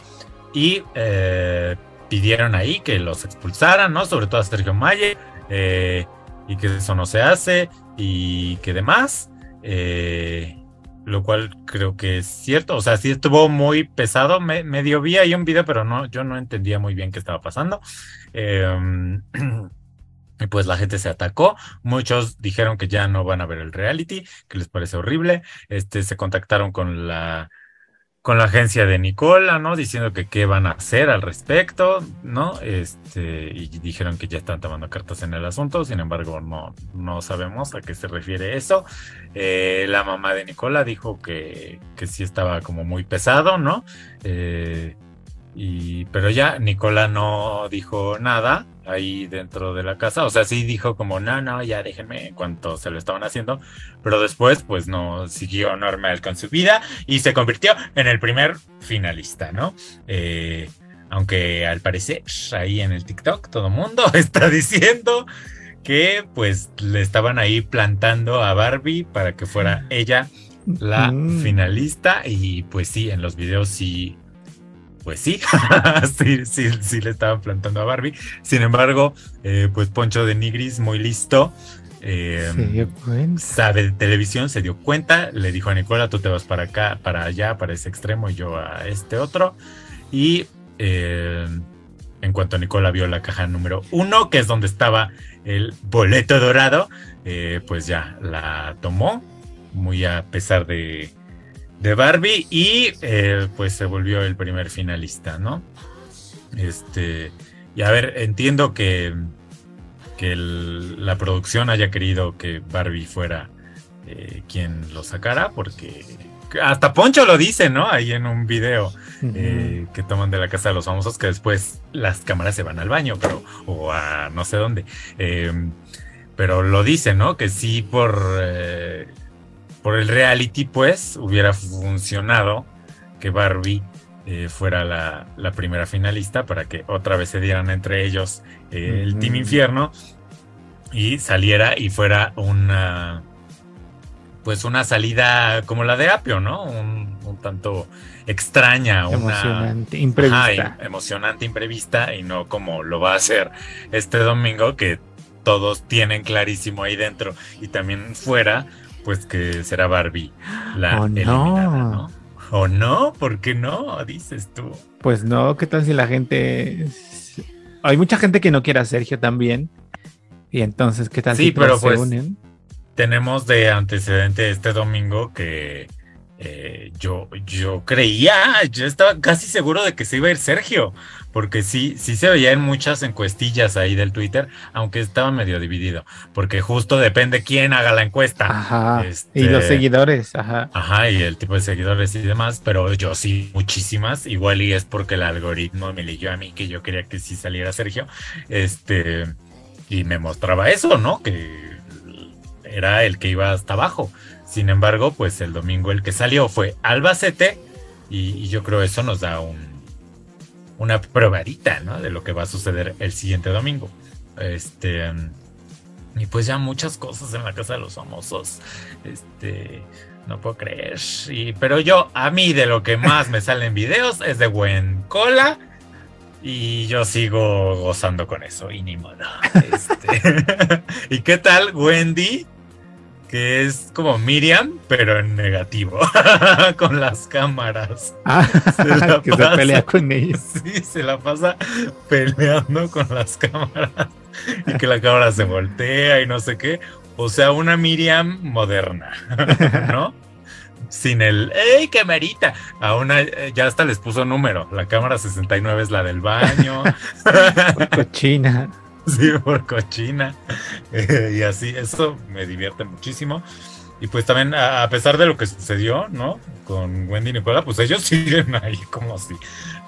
S2: y eh, pidieron ahí que los expulsaran, ¿no? Sobre todo a Sergio Mayer eh, y que eso no se hace y que demás. Eh, lo cual creo que es cierto. O sea, sí estuvo muy pesado. Me, medio vi ahí un video, pero no, yo no entendía muy bien qué estaba pasando. Em, *clears throat* y pues la gente se atacó. Muchos dijeron que ya no van a ver el reality, que les parece horrible. Este, se contactaron con la con la agencia de Nicola, ¿no? Diciendo que qué van a hacer al respecto, ¿no? Este, y dijeron que ya están tomando cartas en el asunto, sin embargo, no, no sabemos a qué se refiere eso. Eh, la mamá de Nicola dijo que, que sí estaba como muy pesado, ¿no? Eh, y, pero ya Nicola no dijo nada ahí dentro de la casa. O sea, sí dijo como, no, no, ya déjenme en cuanto se lo estaban haciendo. Pero después, pues no siguió normal con su vida y se convirtió en el primer finalista, ¿no? Eh, aunque al parecer ahí en el TikTok todo el mundo *laughs* está diciendo que pues le estaban ahí plantando a Barbie para que fuera ella la
S1: Mm.
S2: finalista y pues sí, en los videos sí pues sí, *laughs* sí, sí, sí le estaban plantando a Barbie. Sin embargo, eh, pues Poncho de Nigris, muy listo, eh,
S1: Se dio cuenta.
S2: sabe de televisión, se dio cuenta, le dijo a Nicola, tú te vas para acá, para allá, para ese extremo y yo a este otro. Y eh, en cuanto Nicola vio la caja número uno, que es donde estaba el boleto dorado, pues ya la tomó, muy a pesar de, de Barbie, y eh, pues se volvió el primer finalista, ¿no? Este, y a ver, entiendo que, que el- la producción haya querido que Barbie fuera eh, quien lo sacara, porque hasta Poncho lo dice, ¿no? Ahí en un video eh, que toman de la casa de los famosos, que después las cámaras se van al baño, pero, o a no sé dónde. Eh, pero lo dice, ¿no? Que sí por, eh, por el reality, pues, hubiera funcionado que Barbie eh, fuera la, la primera finalista para que otra vez se dieran entre ellos eh, el Team. Infierno y saliera y fuera una pues una salida como la de Apio, ¿no? Un, un tanto extraña, una
S1: Emocionante, imprevista.
S2: Ajá, im- emocionante, imprevista y no como lo va a hacer este domingo que todos tienen clarísimo ahí dentro y también fuera, pues que será Barbie la
S1: Oh, no.
S2: eliminada, ¿no? ¿O no? ¿Por qué no? Dices tú.
S1: Pues no, ¿qué tal si la gente... Hay mucha gente que no quiere a Sergio también. Y entonces, ¿qué tal
S2: Sí,
S1: si
S2: pero
S1: se
S2: pues,
S1: unen?
S2: tenemos de antecedente este domingo que eh, yo, yo creía, yo estaba casi seguro de que se iba a ir Sergio, porque sí, sí se veía en muchas encuestillas ahí del Twitter, aunque estaba medio dividido, porque justo depende quién haga la encuesta.
S1: Ajá.
S2: este-
S1: Y los seguidores, ajá.
S2: Ajá, y el tipo de seguidores y demás, pero yo sí, muchísimas. Igual y es porque el algoritmo me eligió a mí que yo quería que sí saliera Sergio. Este, y me mostraba eso, ¿no? Que era el que iba hasta abajo. Sin embargo, pues el domingo el que salió fue Albacete, y, yo creo eso nos da un, una probadita, ¿no? De lo que va a suceder el siguiente domingo. Este. Y pues ya muchas cosas en la casa de los famosos. Este. No puedo creer. Pero yo, a mí de lo que más me salen videos es de buen cola. Y yo sigo gozando con eso. Y ni modo. Este, *laughs* ¿Y qué tal Wendy? Que es como Miriam, pero en negativo. *laughs* con las cámaras.
S1: Ah, *laughs*
S2: Se *laughs* la
S1: que se
S2: pasa.
S1: pelea con ellos.
S2: Sí, se la pasa peleando con las cámaras y que la cámara se voltea y no sé qué. O sea, una Miriam moderna, ¿no? Sin el ¡Ey, camarita! A una eh, ya hasta les puso número. La cámara 69 es la del baño.
S1: Cochina. *laughs*
S2: Sí, por cochina. Eh, y así, eso me divierte muchísimo. y pues también, a, pesar de lo que sucedió, ¿no? Con Wendy y Nicola, pues ellos *laughs* siguen ahí como si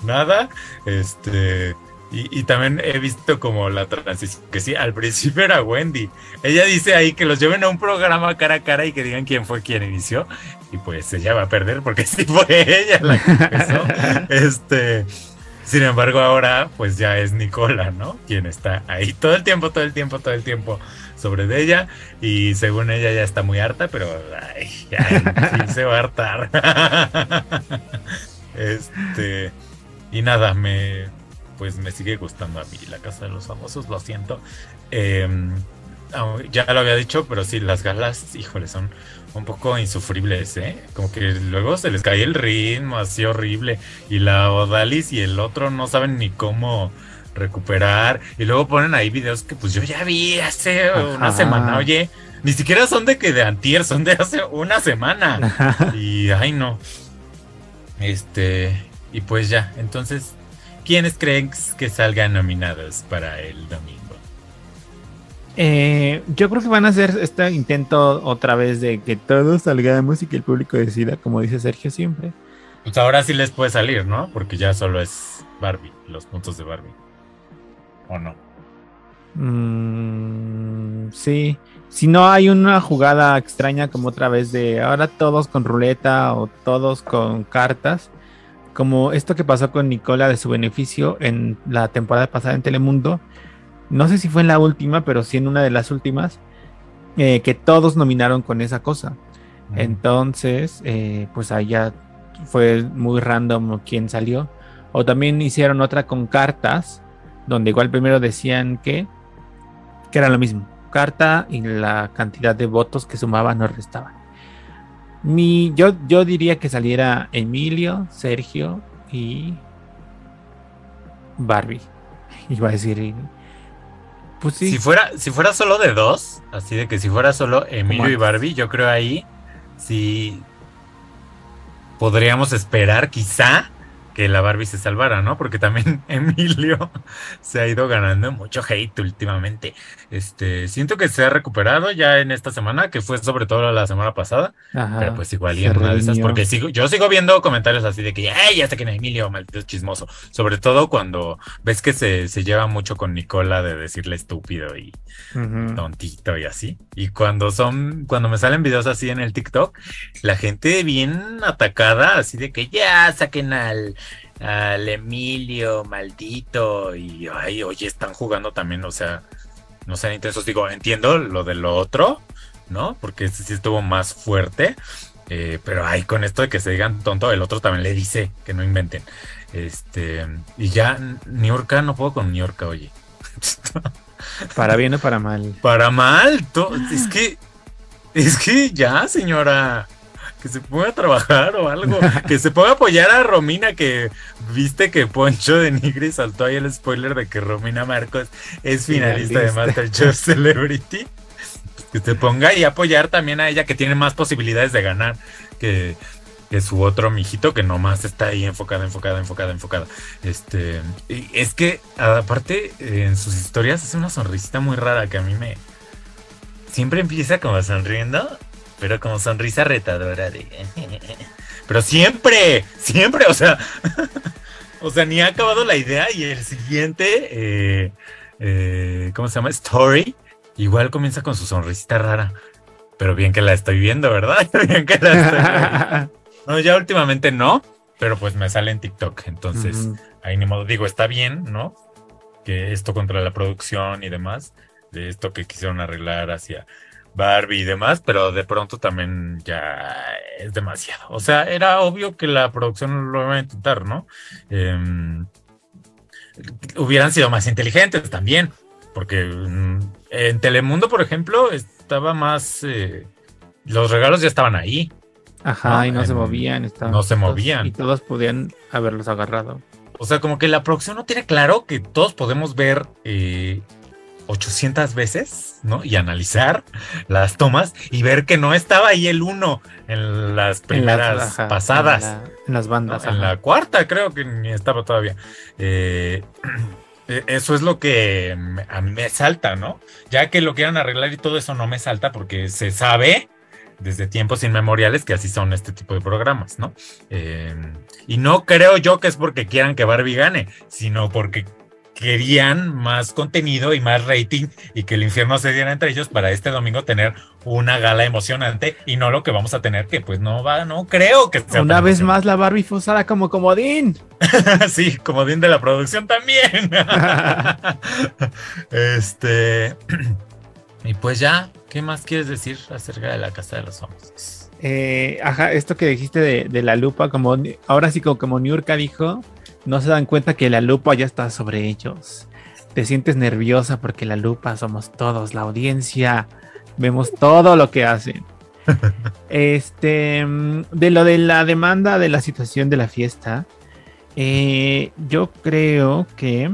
S2: nada. Este. Y, también he visto como la transición, que sí, al principio era Wendy. Ella dice ahí que los lleven a un programa cara a cara y que digan quién fue quien inició. Y pues ella va a perder porque *laughs* sí fue ella la que empezó. este. Sin embargo, ahora pues ya es Nicola, ¿no? Quien está ahí todo el tiempo, todo el tiempo, todo el tiempo sobre ella y según ella ya está muy harta, pero ay, ya se va a hartar. *laughs* este y nada, me pues me sigue gustando a mí la casa de los famosos, lo siento. Em, ya lo había dicho, pero sí, las galas, híjole, son un poco insufribles, ¿eh? Como que luego se les cae el ritmo así horrible. Y la Odalis y el otro no saben ni cómo recuperar. Y luego ponen ahí videos que pues yo ya vi hace una semana, oye. Ni siquiera son de que de antier, son de hace una semana. Y ay no. Este, y pues ya, entonces, ¿quiénes creen que salgan nominados para el domingo?
S1: Eh, yo creo que van a hacer este intento otra vez de que todos salgamos y que el público decida, como dice Sergio siempre.
S2: Pues ahora sí les puede salir, ¿no? Porque ya solo es Barbie, los puntos de Barbie. ¿O no?
S1: Mm, sí. Si no hay una jugada extraña como otra vez de ahora todos con ruleta o todos con cartas, como esto que pasó con Nicola de su beneficio en la temporada pasada en Telemundo, no sé si fue en la última, pero sí en una de las últimas, eh, que todos nominaron con esa cosa. Entonces, eh, pues ahí ya fue muy random quién salió. O también hicieron otra con cartas, donde igual primero decían que, que era lo mismo, carta y la cantidad de votos que sumaban o restaban. Mi, yo, yo diría que saliera Emilio, Sergio y Barbie. *laughs* Iba a decir.
S2: Pues sí. Si fuera, si fuera solo de dos, así de que si fuera solo Emilio y Barbie, yo creo ahí sí podríamos esperar quizá que la Barbie se salvara, ¿no? Porque también *laughs* Emilio se ha ido ganando mucho hate últimamente. Este, siento que se ha recuperado ya en esta semana, que fue sobre todo la semana pasada. pero pues igual y en una de esas, porque sigo, yo sigo viendo comentarios así de que, ¡ay, ya sé que Emilio, maldito chismoso! Sobre todo cuando ves que se, se lleva mucho con Nicola de decirle estúpido y tontito y así. Y cuando son, cuando me salen videos así en el TikTok, la gente bien atacada, así de que ya saquen al al Emilio, maldito, y ay, oye, están jugando también, o sea, no sean intensos. Digo, entiendo lo de lo otro, ¿no? Porque este sí estuvo más fuerte. Eh, pero ay, con esto de que se digan tonto, el otro también le dice que no inventen. Este, y ya, Niurka, no puedo con Niurka, oye. *laughs*
S1: para bien o para mal.
S2: Para mal, es que, es que ya, señora que se ponga a trabajar o algo, que se ponga a apoyar a Romina, que viste que Poncho de Nigri saltó ahí el spoiler de que Romina Marcos es finalista, de Masterchef Celebrity. que se ponga y apoyar también a ella, que tiene más posibilidades de ganar que, que su otro mijito, que nomás está ahí enfocada, enfocada, enfocada, enfocada. Este, y es que, aparte, en sus historias hace una sonrisita muy rara que a mí me. Siempre empieza como sonriendo pero como sonrisa retadora de... *laughs* Pero siempre, siempre, o sea, *laughs* o sea, ni ha acabado la idea y el siguiente, eh, eh, ¿cómo se llama? Story, igual comienza con su sonrisita rara. Pero bien que la estoy viendo, ¿verdad? *laughs* bien que la estoy viendo. No, ya últimamente no, pero pues me sale en TikTok, entonces ahí ni modo, digo, está bien, ¿no? Que esto contra la producción y demás, de esto que quisieron arreglar hacia Barbie y demás, pero de pronto también ya es demasiado. O sea, era obvio que la producción lo iba a intentar, ¿no? Em, hubieran sido más inteligentes también, porque mm, en Telemundo, por ejemplo, estaba más... Eh, los regalos ya estaban ahí.
S1: Ajá, y no se movían.
S2: no se movían.
S1: Y todos podían haberlos agarrado.
S2: O sea, como que la producción no tiene claro que todos podemos ver eh, 800 veces, ¿no? Y analizar las tomas y ver que no estaba ahí el uno en las primeras pasadas.
S1: En, las bandas.
S2: en la cuarta creo que ni estaba todavía. Eh, e, *clears throat* eso es lo que a mí me salta, ¿no? Ya que lo quieran arreglar y todo eso no me salta porque se sabe desde tiempos inmemoriales que así son este tipo de programas, ¿no? Eh, y no creo yo que es porque quieran que Barbie gane, sino porque querían más contenido y más rating y que el infierno se diera entre ellos para este domingo tener una gala emocionante y no lo que vamos a tener que pues no va, no creo que
S1: sea una vez más la Barbie fusada como comodín. *laughs*
S2: sí, comodín de la producción también. *laughs* este y pues ya, ¿qué más quieres decir acerca de la casa de los famosos?
S1: Eh, ajá, esto que dijiste de, la lupa, como ahora sí como, como Niurka dijo, no se dan cuenta que la lupa ya está sobre ellos. Te sientes nerviosa porque la lupa somos todos, la audiencia, vemos todo lo que hacen. *laughs* este, de lo de la demanda de la situación de la fiesta, eh, yo creo que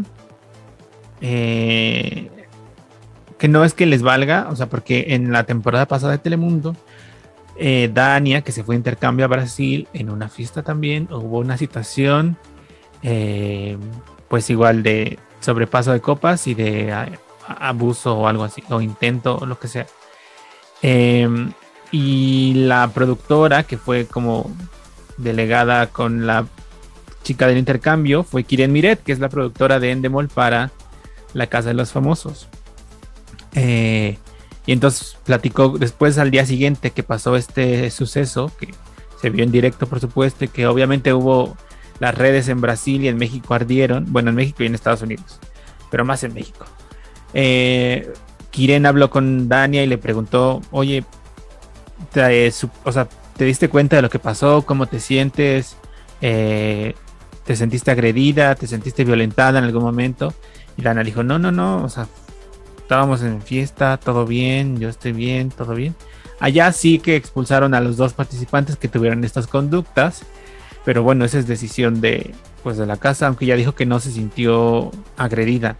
S1: eh, que no es que les valga, o sea, porque en la temporada pasada de Telemundo, eh, Dania, que se fue a intercambio a Brasil en una fiesta también, hubo una situación eh, pues igual de sobrepaso de copas y de abuso o algo así, o intento o lo que sea. Em, y la productora que fue como delegada con la chica del intercambio fue Kiren Miret, que es la productora de Endemol para La Casa de los Famosos. Eh, y entonces platicó después al día siguiente que pasó este suceso, que se vio en directo por supuesto, y que obviamente hubo las redes en Brasil y en México ardieron, bueno, en México y en Estados Unidos, pero más en México. Eh, Kiren habló con Dania y le preguntó, oye, te, o sea, ¿te diste cuenta de lo que pasó? ¿Cómo te sientes? Eh, ¿Te sentiste agredida? ¿Te sentiste violentada en algún momento? Y Dania dijo, no, no, no, o sea, estábamos en fiesta, todo bien, yo estoy bien, todo bien. Allá sí que expulsaron a los dos participantes que tuvieron estas conductas pero bueno, esa es decisión de, pues, de la casa, aunque ya dijo que no se sintió agredida.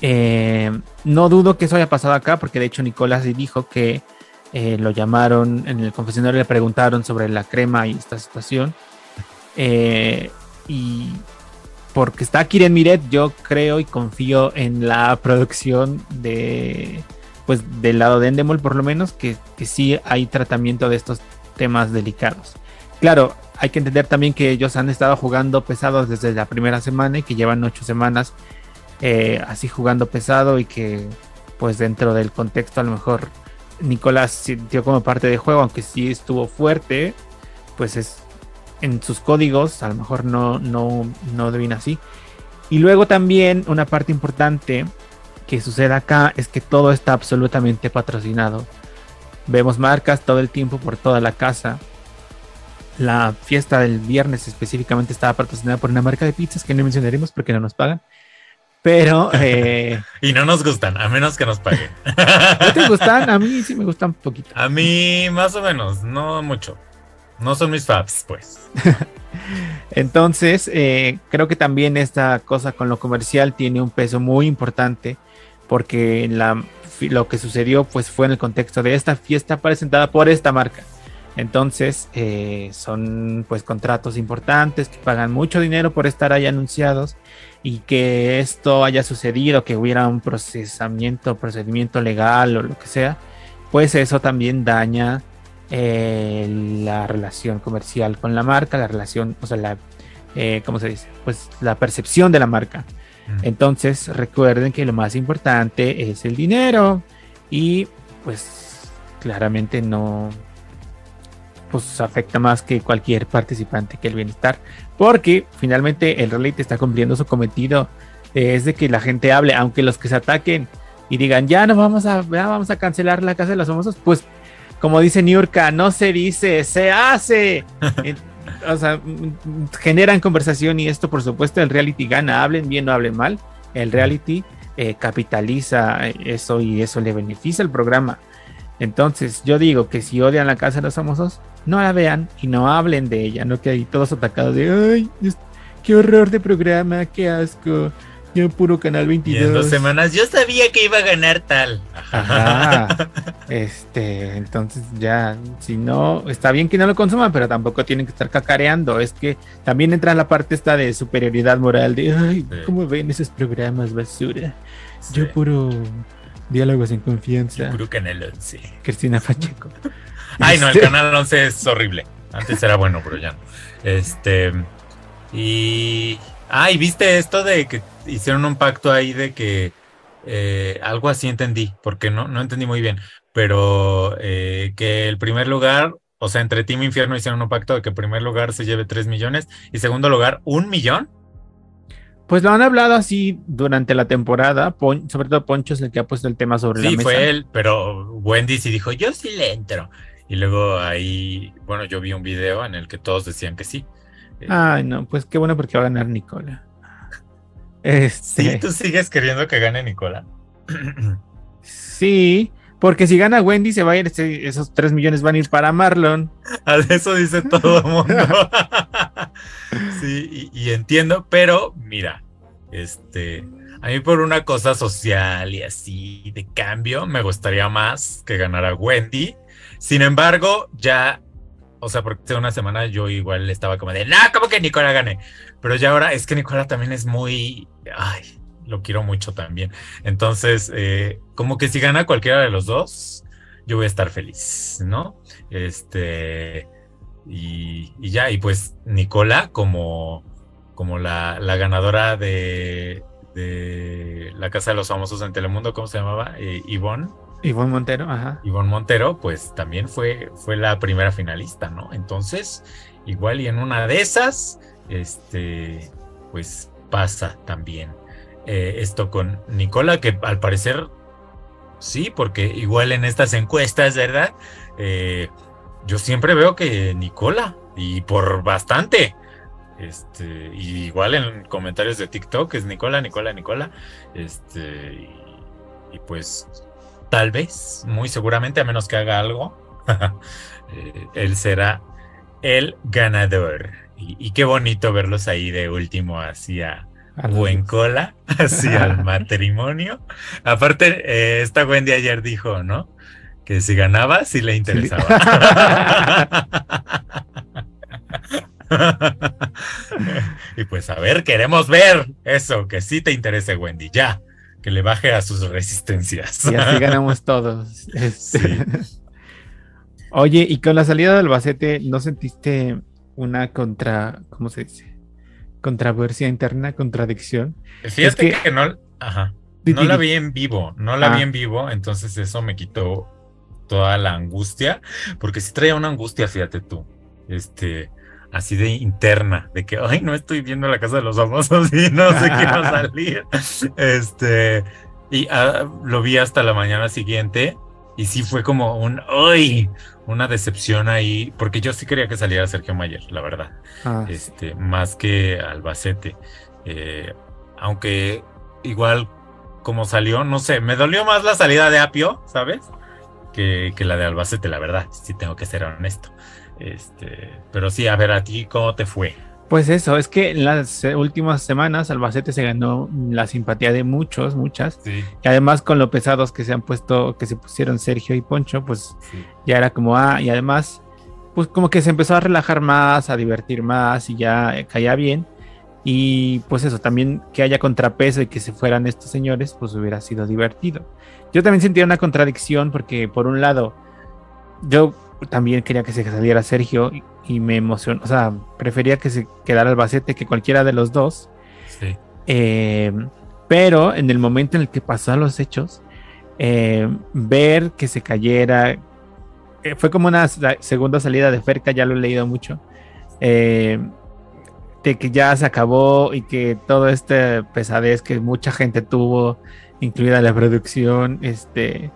S1: Eh, no dudo que eso haya pasado acá, porque de hecho Nicolás dijo que eh, lo llamaron en el confesionario, le preguntaron sobre la crema y esta situación. Eh, y porque está Kiren Miret, yo creo y confío en la producción de, pues del lado de Endemol, por lo menos, que, que sí hay tratamiento de estos temas delicados. Claro, hay que entender también que ellos han estado jugando pesados desde la primera semana y que llevan ocho semanas eh, así jugando pesado y que pues dentro del contexto a lo mejor Nicolás sintió como parte del juego, aunque sí estuvo fuerte, pues es en sus códigos, a lo mejor no, no, no deben así. Y luego también una parte importante que sucede acá es que todo está absolutamente patrocinado. Vemos marcas todo el tiempo por toda la casa la fiesta del viernes específicamente estaba patrocinada por una marca de pizzas que no mencionaremos porque no nos pagan. Pero. *laughs* Eh,
S2: y no nos gustan, a menos que nos paguen. *laughs*
S1: ¿No te *laughs* gustan? A mí sí me gustan un poquito.
S2: A mí, más o menos, no mucho. No son mis faps, pues.
S1: Entonces, eh, creo que también esta cosa con lo comercial tiene un peso muy importante porque la, lo que sucedió pues fue en el contexto de esta fiesta presentada por esta marca. Entonces, eh, son pues contratos importantes que pagan mucho dinero por estar ahí anunciados y que esto haya sucedido, que hubiera un procesamiento, procedimiento legal o lo que sea, pues eso también daña eh, la relación comercial con la marca, la relación, o sea, la, eh, ¿cómo se dice? Pues la percepción de la marca. Entonces, recuerden que lo más importante es el dinero y pues claramente no, pues afecta más que cualquier participante que el bienestar, porque finalmente el reality está cumpliendo su cometido, es de que la gente hable, aunque los que se ataquen y digan, ya no vamos a, vamos a cancelar la casa de los famosos, pues como dice Niurka, no se dice, se hace. *laughs* o sea, generan conversación y esto por supuesto el reality gana, hablen bien o hablen mal, el reality eh, capitaliza eso y eso le beneficia al programa. Entonces, yo digo que si odian la casa de los famosos, no la vean y no hablen de ella, no que hay todos atacados de, ay, qué horror de programa, qué asco. Yo puro canal 22. Y
S2: en dos semanas yo sabía que iba a ganar tal.
S1: Ajá. este, entonces ya, si no, está bien que no lo consuman, pero tampoco tienen que estar cacareando. Es que también entra la parte esta de superioridad moral de, ay, ¿cómo ven esos programas basura? Yo puro diálogos en confianza.
S2: Yo puro canal 11.
S1: Cristina Pacheco.
S2: Ay, no, el
S1: Este-
S2: canal 11 es horrible. Antes era bueno, pero ya no. Este. Y. Ay, ¿viste esto de que hicieron un pacto ahí de que. eh, algo así entendí, porque no, no entendí muy bien. Pero eh, que el primer lugar, o sea, entre Team Infierno hicieron un pacto de que el primer lugar se lleve 3 millones y segundo lugar, un millón.
S1: Pues lo han hablado así durante la temporada. Pon- sobre todo Poncho es el que ha puesto el tema sobre la
S2: Sí,
S1: mesa.
S2: fue él, pero Wendy sí dijo, yo sí le entro. Y luego ahí, bueno, yo vi un video en el que todos decían que sí. Eh,
S1: Ay, no, pues qué bueno porque va a ganar Nicola. Este,
S2: Sí, tú sigues queriendo que gane Nicola.
S1: sí, porque si gana Wendy se va a ir, ese- esos 3 millones van a ir para Marlon. *laughs*
S2: Eso dice todo el mundo. *laughs* sí, y, y entiendo, pero mira, este, a mí por una cosa social y así de cambio, me gustaría más que ganara Wendy. Sin embargo, ya, o sea, porque hace una semana yo igual estaba como de, no, ¿cómo que Nicola gane? Pero ya ahora es que Nicola también es muy, ay, lo quiero mucho también. Entonces, eh, como que si gana cualquiera de los dos, yo voy a estar feliz, ¿no? Este, y, ya, y pues Nicola como, como la, la ganadora de, de la Casa de los Famosos en Telemundo, ¿cómo se llamaba? Eh, Ivonne.
S1: Ivonne Montero, ajá.
S2: Ivonne Montero, pues también fue, fue la primera finalista, ¿no? Entonces, igual y en una de esas, este, pues pasa también eh, esto con Nicola, que al parecer sí, porque igual en estas encuestas, ¿verdad? Eh, yo siempre veo que Nicola, y por bastante. Este, y igual en comentarios de TikTok es Nicola, Nicola, Nicola. Este, y, y pues tal vez, muy seguramente, a menos que haga algo, *laughs* eh, él será el ganador. Y, y qué bonito verlos ahí de último hacia buen *laughs* cola, hacia el *laughs* matrimonio. Aparte, eh, esta Wendy ayer dijo, ¿no? Que si ganaba, sí le interesaba. y pues a ver, queremos ver eso, que sí te interese, Wendy, ya, que le baje a sus resistencias.
S1: Y así *laughs* ganamos todos. Este,
S2: Sí.
S1: Oye, y con la salida de Albacete, ¿no sentiste una contra, ¿cómo se dice? Controversia interna, contradicción.
S2: Fíjate
S1: Es
S2: que, no, ajá, no la vi en vivo, no la
S1: Ah.
S2: vi en vivo, entonces eso me quitó toda la angustia, porque sí traía una angustia, fíjate tú, este, así de interna, de que, ay, no estoy viendo la casa de los famosos y no sé qué va a *laughs* salir, este, y ah, lo vi hasta la mañana siguiente y sí fue como un, ay, una decepción ahí, porque yo sí quería que saliera Sergio Mayer, la verdad
S1: Ah,
S2: este, más que Albacete. Eh, aunque igual como salió, no sé, me dolió más la salida de Apio, ¿sabes? Que, que la de Albacete, la verdad, si tengo que ser honesto. Este, pero sí, a ver, a ti, ¿cómo te fue?
S1: Pues eso, es que en las eh, últimas semanas Albacete se ganó la simpatía de muchos, muchas.
S2: Sí,
S1: Y además con lo pesados que se han puesto, que se pusieron Sergio y Poncho, pues
S2: sí.
S1: ya era como, ah, y además, pues como que se empezó a relajar más, a divertir más y ya eh, caía bien. Y pues eso, también que haya contrapeso y que se fueran estos señores, pues hubiera sido divertido. Yo también sentía una contradicción porque por un lado, yo también quería que se saliera Sergio y, y me emocionó, o sea, prefería que se quedara Albacete que cualquiera de los dos.
S2: sí.
S1: Eh, pero en el momento en el que pasó a los hechos, eh, ver que se cayera, eh, fue como una segunda salida de Ferca, ya lo he leído mucho, de que ya se acabó y que todo este pesadez que mucha gente tuvo, incluida la producción, este,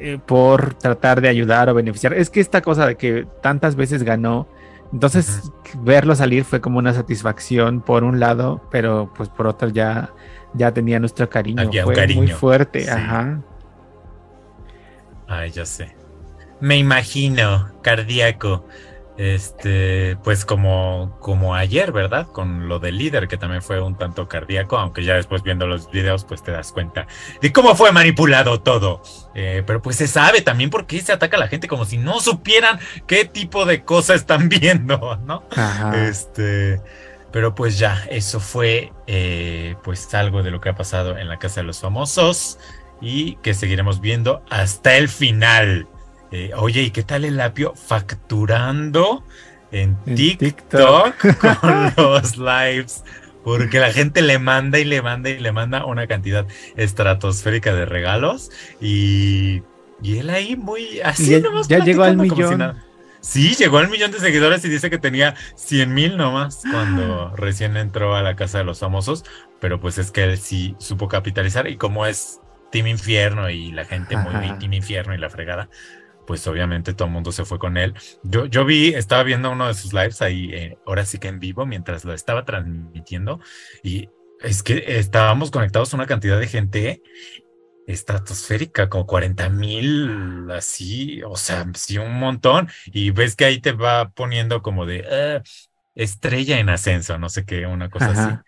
S1: eh, por tratar de ayudar o beneficiar. Es que esta cosa de que tantas veces ganó, entonces verlo salir fue como una satisfacción por un lado, pero pues por otro ya, ya tenía nuestro cariño.
S2: Había
S1: muy fuerte,
S2: sí.
S1: ajá.
S2: Ay, ya sé. Me imagino, cardíaco. Este, pues como, como ayer, ¿verdad? Con lo del líder, que también fue un tanto cardíaco, aunque ya después viendo los videos, pues te das cuenta de cómo fue manipulado todo. Eh, pero pues se sabe también por qué se ataca a la gente, como si no supieran qué tipo de cosas están *laughs* viendo, ¿no?
S1: Ajá.
S2: Este, pero pues ya, eso fue eh, pues algo de lo que ha pasado en la Casa de los Famosos y que seguiremos viendo hasta el final. Eh, oye, ¿y qué tal el apio facturando en,
S1: En
S2: TikTok, *laughs* con los lives? Porque la gente le manda y le manda y le manda una cantidad estratosférica de regalos y, y él ahí muy así
S1: Ya-
S2: nomás
S1: ya llegó al
S2: si
S1: millón.
S2: nada. Sí, llegó al millón de seguidores y dice que tenía 100 mil nomás cuando *gasps* recién entró a la casa de los famosos, pero pues es que él sí supo capitalizar y como es Team Infierno y la gente muy
S1: Ajá.
S2: Team Infierno y la fregada, pues obviamente todo el mundo se fue con él. Yo, yo vi, estaba viendo uno de sus lives ahí, eh, ahora sí que en vivo, mientras lo estaba transmitiendo y es que estábamos conectados a una cantidad de gente estratosférica, como 40 mil, así, o sea, sí, un montón. Y ves que ahí te va poniendo como de "Ah, estrella en ascenso, no sé qué, una cosa así.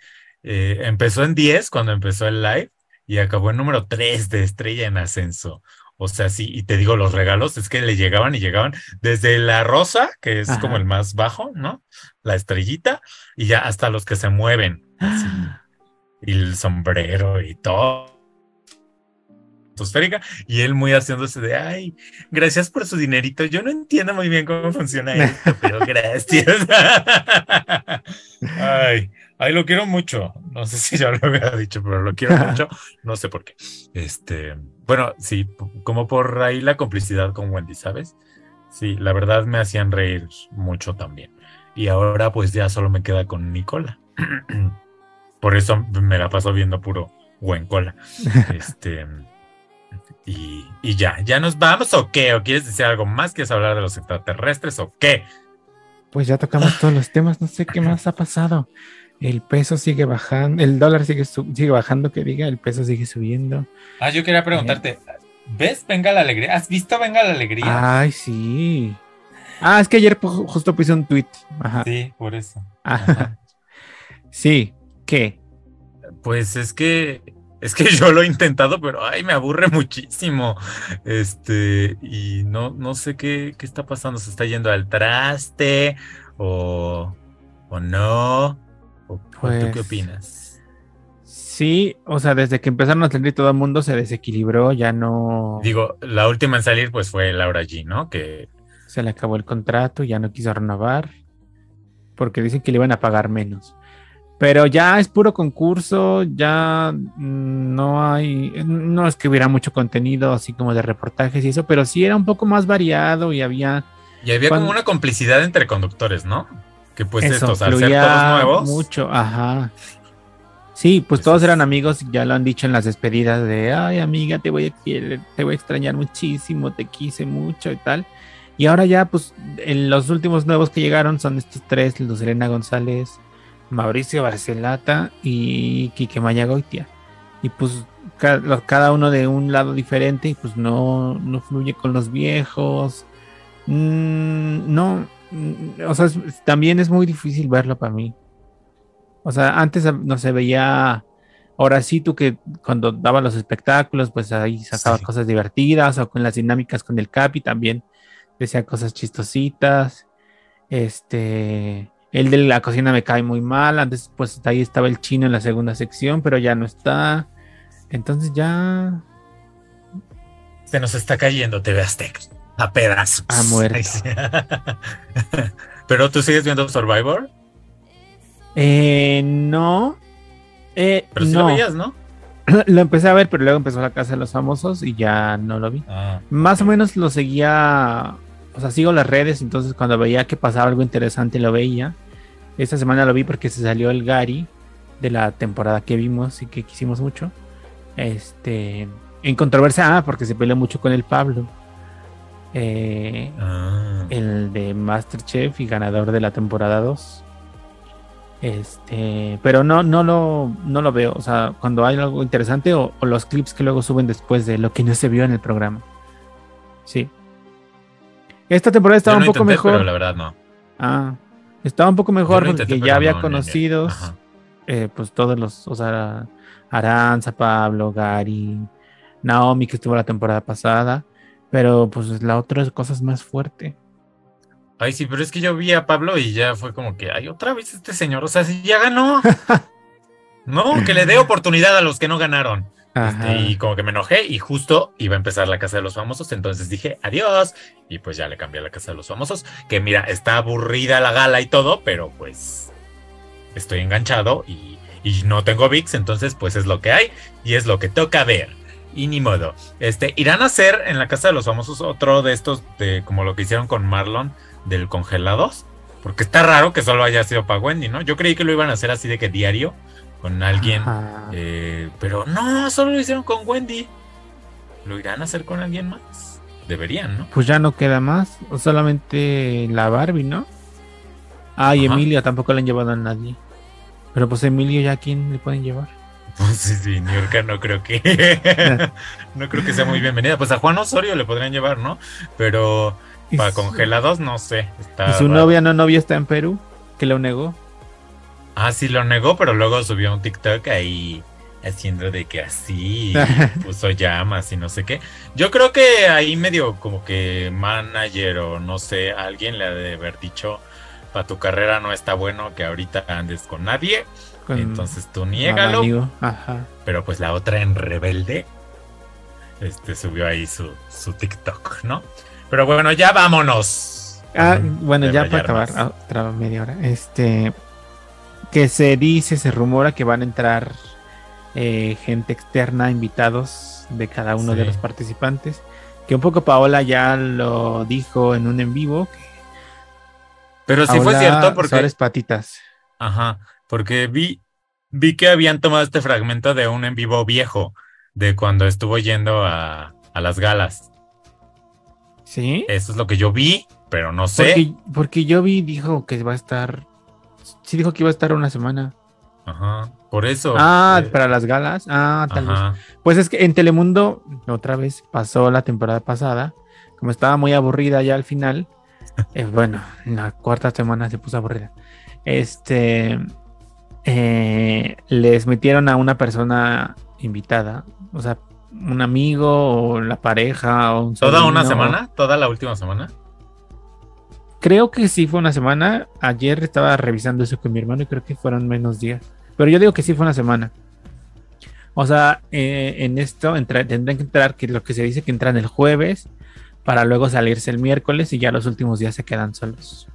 S2: Eh, empezó en 10 cuando empezó el live y acabó en número 3 de estrella en ascenso. O sea, sí, y te digo, los regalos es que le llegaban y llegaban desde la rosa, que es
S1: Ajá.
S2: como el más bajo, ¿no? La estrellita, y ya hasta los que se mueven. así, *gasps* y el sombrero y todo. Y él muy haciéndose de, ay, gracias por su dinerito. Yo no entiendo muy bien cómo funciona esto, pero *laughs* gracias. *laughs* ay, ay, lo quiero mucho. No sé si ya lo había dicho, pero lo quiero mucho. *laughs* No sé por qué. Este, bueno, sí, como por ahí la complicidad con Wendy, ¿sabes? Sí, la verdad me hacían reír mucho también. Y ahora pues ya solo me queda con Nicola. *clears throat* Por eso me la paso viendo puro buen cola. *laughs* Este. Y, y ya, ¿ya nos vamos o qué? ¿O quieres decir algo más? ¿Quieres hablar de los extraterrestres o qué?
S1: Pues ya tocamos todos los temas, no sé qué más ha pasado. El peso sigue bajando, el dólar sigue, bajando, que diga, el peso sigue subiendo.
S2: Ah, yo quería preguntarte, ¿ves Venga la Alegría? ¿Has visto Venga la Alegría?
S1: Ay, sí. Ah, es que ayer justo puse un tweet. Ajá.
S2: Sí, por eso.
S1: Ajá. Sí, ¿qué?
S2: Pues es que es que *laughs* yo lo he intentado, pero ay, me aburre muchísimo. Este, y no, no sé qué, qué está pasando. ¿Se está yendo al traste? ¿O, o no? ¿O, o tú
S1: Pues,
S2: qué opinas?
S1: Sí, o sea, desde que empezaron a salir todo el mundo se desequilibró, ya no
S2: Digo, la última en salir pues fue Laura G, ¿no? Que
S1: se le acabó el contrato, ya no quiso renovar, porque dicen que le iban a pagar menos. Pero ya es puro concurso, ya no hay, no es que hubiera mucho contenido así como de reportajes y eso, pero sí era un poco más variado y había
S2: y había
S1: Cuando-
S2: como una complicidad entre conductores, ¿no? Que pues
S1: eso,
S2: estos, al ser todos nuevos,
S1: mucho, ajá. Sí, pues todos eran amigos ya lo han dicho en las despedidas de, ay amiga, te voy a querer, te voy a extrañar muchísimo, te quise mucho y tal. Y ahora ya, pues, en los últimos nuevos que llegaron son estos tres, Luz Elena González, Mauricio Barcelata y Quique Mayagoitia. Y pues cada uno de un lado diferente y pues no, no fluye con los viejos. Mm, no, o sea, es- también es muy difícil verlo para mí. O sea, antes ah, no se veía, ahora sí tú que cuando daba los espectáculos, pues ahí sacaba
S2: Sí.
S1: cosas divertidas o con las dinámicas con el Capi también decía cosas chistositas. Este, el de la cocina me cae muy mal. Antes, pues ahí estaba el chino en la segunda sección, pero ya no está. Entonces ya
S2: se nos está cayendo TV Azteca a pedazos. Ay, sí. *laughs* Pero tú sigues viendo Survivor,
S1: eh, no. Eh,
S2: pero sí
S1: no.
S2: lo veías, ¿no? *clears throat*
S1: Lo empecé a ver, pero luego empezó la casa de los famosos y ya no lo vi.
S2: Ah,
S1: Más o menos lo seguía, o sea, sigo las redes, entonces cuando veía que pasaba algo interesante lo veía. Esta semana lo vi porque se salió el Gary de la temporada que vimos y que quisimos mucho. Este, en controversia, ah, porque se peleó mucho con el Pablo. Eh,
S2: Ah.
S1: el de Masterchef y ganador de la temporada 2. Este, pero no, no lo, no lo veo. O sea, cuando hay algo interesante o, o los clips que luego suben después de lo que no se vio en el programa. Sí. Esta temporada estaba
S2: no
S1: un poco
S2: intenté,
S1: mejor.
S2: Pero la verdad no.
S1: Ah, estaba un poco mejor porque ya había
S2: no,
S1: conocidos, eh, pues todos los, o sea, Aranza, Pablo, Gary, Naomi, que estuvo la temporada pasada. Pero pues la otra cosa es más fuerte.
S2: Ay, sí, pero es que yo vi a Pablo y ya fue como que, ay, otra vez este señor, o sea, si ya ganó. *laughs* No, que le dé oportunidad a los que no ganaron. Este, y como que me enojé y justo iba a empezar la casa de los famosos, entonces dije adiós y pues ya le cambié a la casa de los famosos, que mira, está aburrida la gala y todo, pero pues estoy enganchado y, y no tengo VIX, entonces pues es lo que hay y es lo que toca ver. Y ni modo. Este, irán a hacer en la casa de los famosos otro de estos, de como lo que hicieron con Marlon, del congelados. Porque está raro que solo haya sido para Wendy, ¿no? Yo creí que lo iban a hacer así de que diario con alguien. Eh, pero no, solo lo hicieron con Wendy. ¿Lo irán a hacer con alguien más? Deberían, ¿no?
S1: Pues ya no queda más. Solamente la Barbie, ¿no? Ah, y Emilia tampoco le han llevado a nadie. Pero pues Emilio ya a quién le pueden llevar. *laughs*
S2: Sí, New no creo que *laughs* no creo que sea muy bienvenida. Pues a Juan Osorio le podrían llevar, ¿no? Pero para congelados no sé.
S1: ¿Y su novia no novia está en Perú? ¿Que lo negó?
S2: Ah, sí lo negó, pero luego subió un TikTok ahí haciendo de que así *laughs* puso llamas y no sé qué. Yo creo que ahí medio como que manager o no sé, alguien le ha de haber dicho, para tu carrera no está bueno que ahorita andes con nadie. Entonces tú niégalo. Pero pues la otra en rebelde este subió ahí su, su TikTok, ¿no? Pero bueno, ya vámonos.
S1: Ah, bueno, ya para acabar otra media hora. Este que se dice, se rumora que van a entrar eh, gente externa, invitados de cada uno de los participantes. Que un poco Paola ya lo dijo en un en vivo.
S2: Pero sí fue cierto porque.
S1: Suárez Patitas.
S2: Ajá, porque vi, vi que habían tomado este fragmento de un en vivo viejo, de cuando estuvo yendo a, a las galas.
S1: ¿Sí?
S2: Eso es lo que yo vi, pero no sé.
S1: Porque, porque yo vi, dijo que va a estar sí dijo que iba a estar una semana.
S2: Ajá, por eso.
S1: Ah, para las galas. Ah, tal vez. Pues es que en Telemundo, otra vez pasó la temporada pasada, como estaba muy aburrida ya al final, *laughs* eh, bueno, en la cuarta semana se puso aburrida. Este, eh, les metieron a una persona invitada, o sea, un amigo o la pareja o un
S2: ¿Toda una semana? ¿Toda la última semana?
S1: Creo que sí fue una semana. Ayer estaba revisando eso con mi hermano y creo que fueron menos días. Pero yo digo que sí fue una semana. O sea, eh, en esto tendrán que entrar, que lo que se dice que entran el jueves para luego salirse el miércoles y ya los últimos días se quedan solos.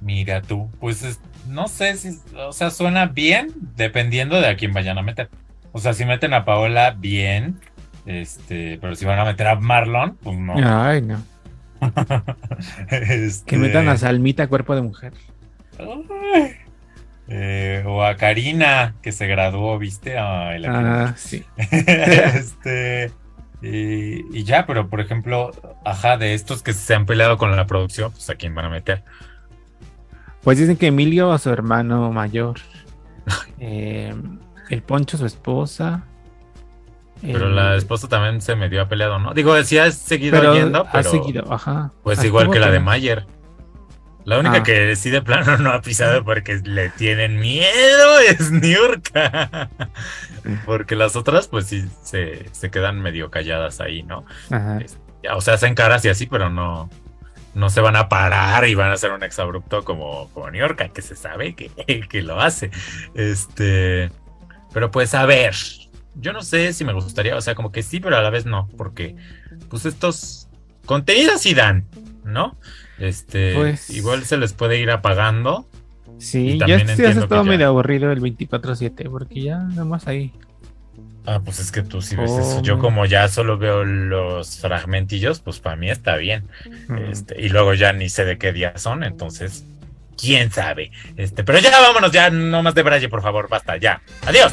S2: Mira tú, pues no sé si, o sea, suena bien dependiendo de a quién vayan a meter. O sea, si meten a Paola, bien, este, pero si van a meter a Marlon, pues no.
S1: Ay, no.
S2: Este, *laughs*
S1: que metan a Salmita cuerpo de mujer.
S2: Eh, o a Karina, que se graduó, ¿viste?
S1: ah, sí. *laughs*
S2: este, y, ya, pero por ejemplo, ajá, de estos que se han peleado con la producción, pues a quién van a meter.
S1: Pues dicen que Emilio a su hermano mayor. Eh, el Poncho, su esposa.
S2: Pero la eh, esposa también se me dio a peleado, ¿no? Digo, sí ha seguido yendo, pero.
S1: Ha seguido, ajá.
S2: Pues igual que la de Mayer. La única ah. que sí de plano no ha pisado porque le tienen miedo es Niurka. *laughs* porque las otras, pues sí, se, se quedan medio calladas ahí, ¿no? Ajá. o sea, hacen caras y así, pero no, no se van a parar y van a hacer un exabrupto como, como Niurka, que se sabe que, *laughs* que lo hace. Este. Pero pues a ver, yo no sé si me gustaría, o sea, como que sí, pero a la vez no, porque pues estos contenidos sí dan, ¿no? Este, pues, igual se les puede ir apagando.
S1: Sí, ya este has estado medio aburrido el 24/7, porque ya nada más ahí.
S2: Ah, pues es que tú sí ves eso. Yo oh. como ya solo veo los fragmentillos, pues para mí está bien. Este, y luego ya ni sé de qué día son, entonces, quién sabe. Este, pero ya vámonos, ya no más de Braille, por favor, basta, ya. Adiós.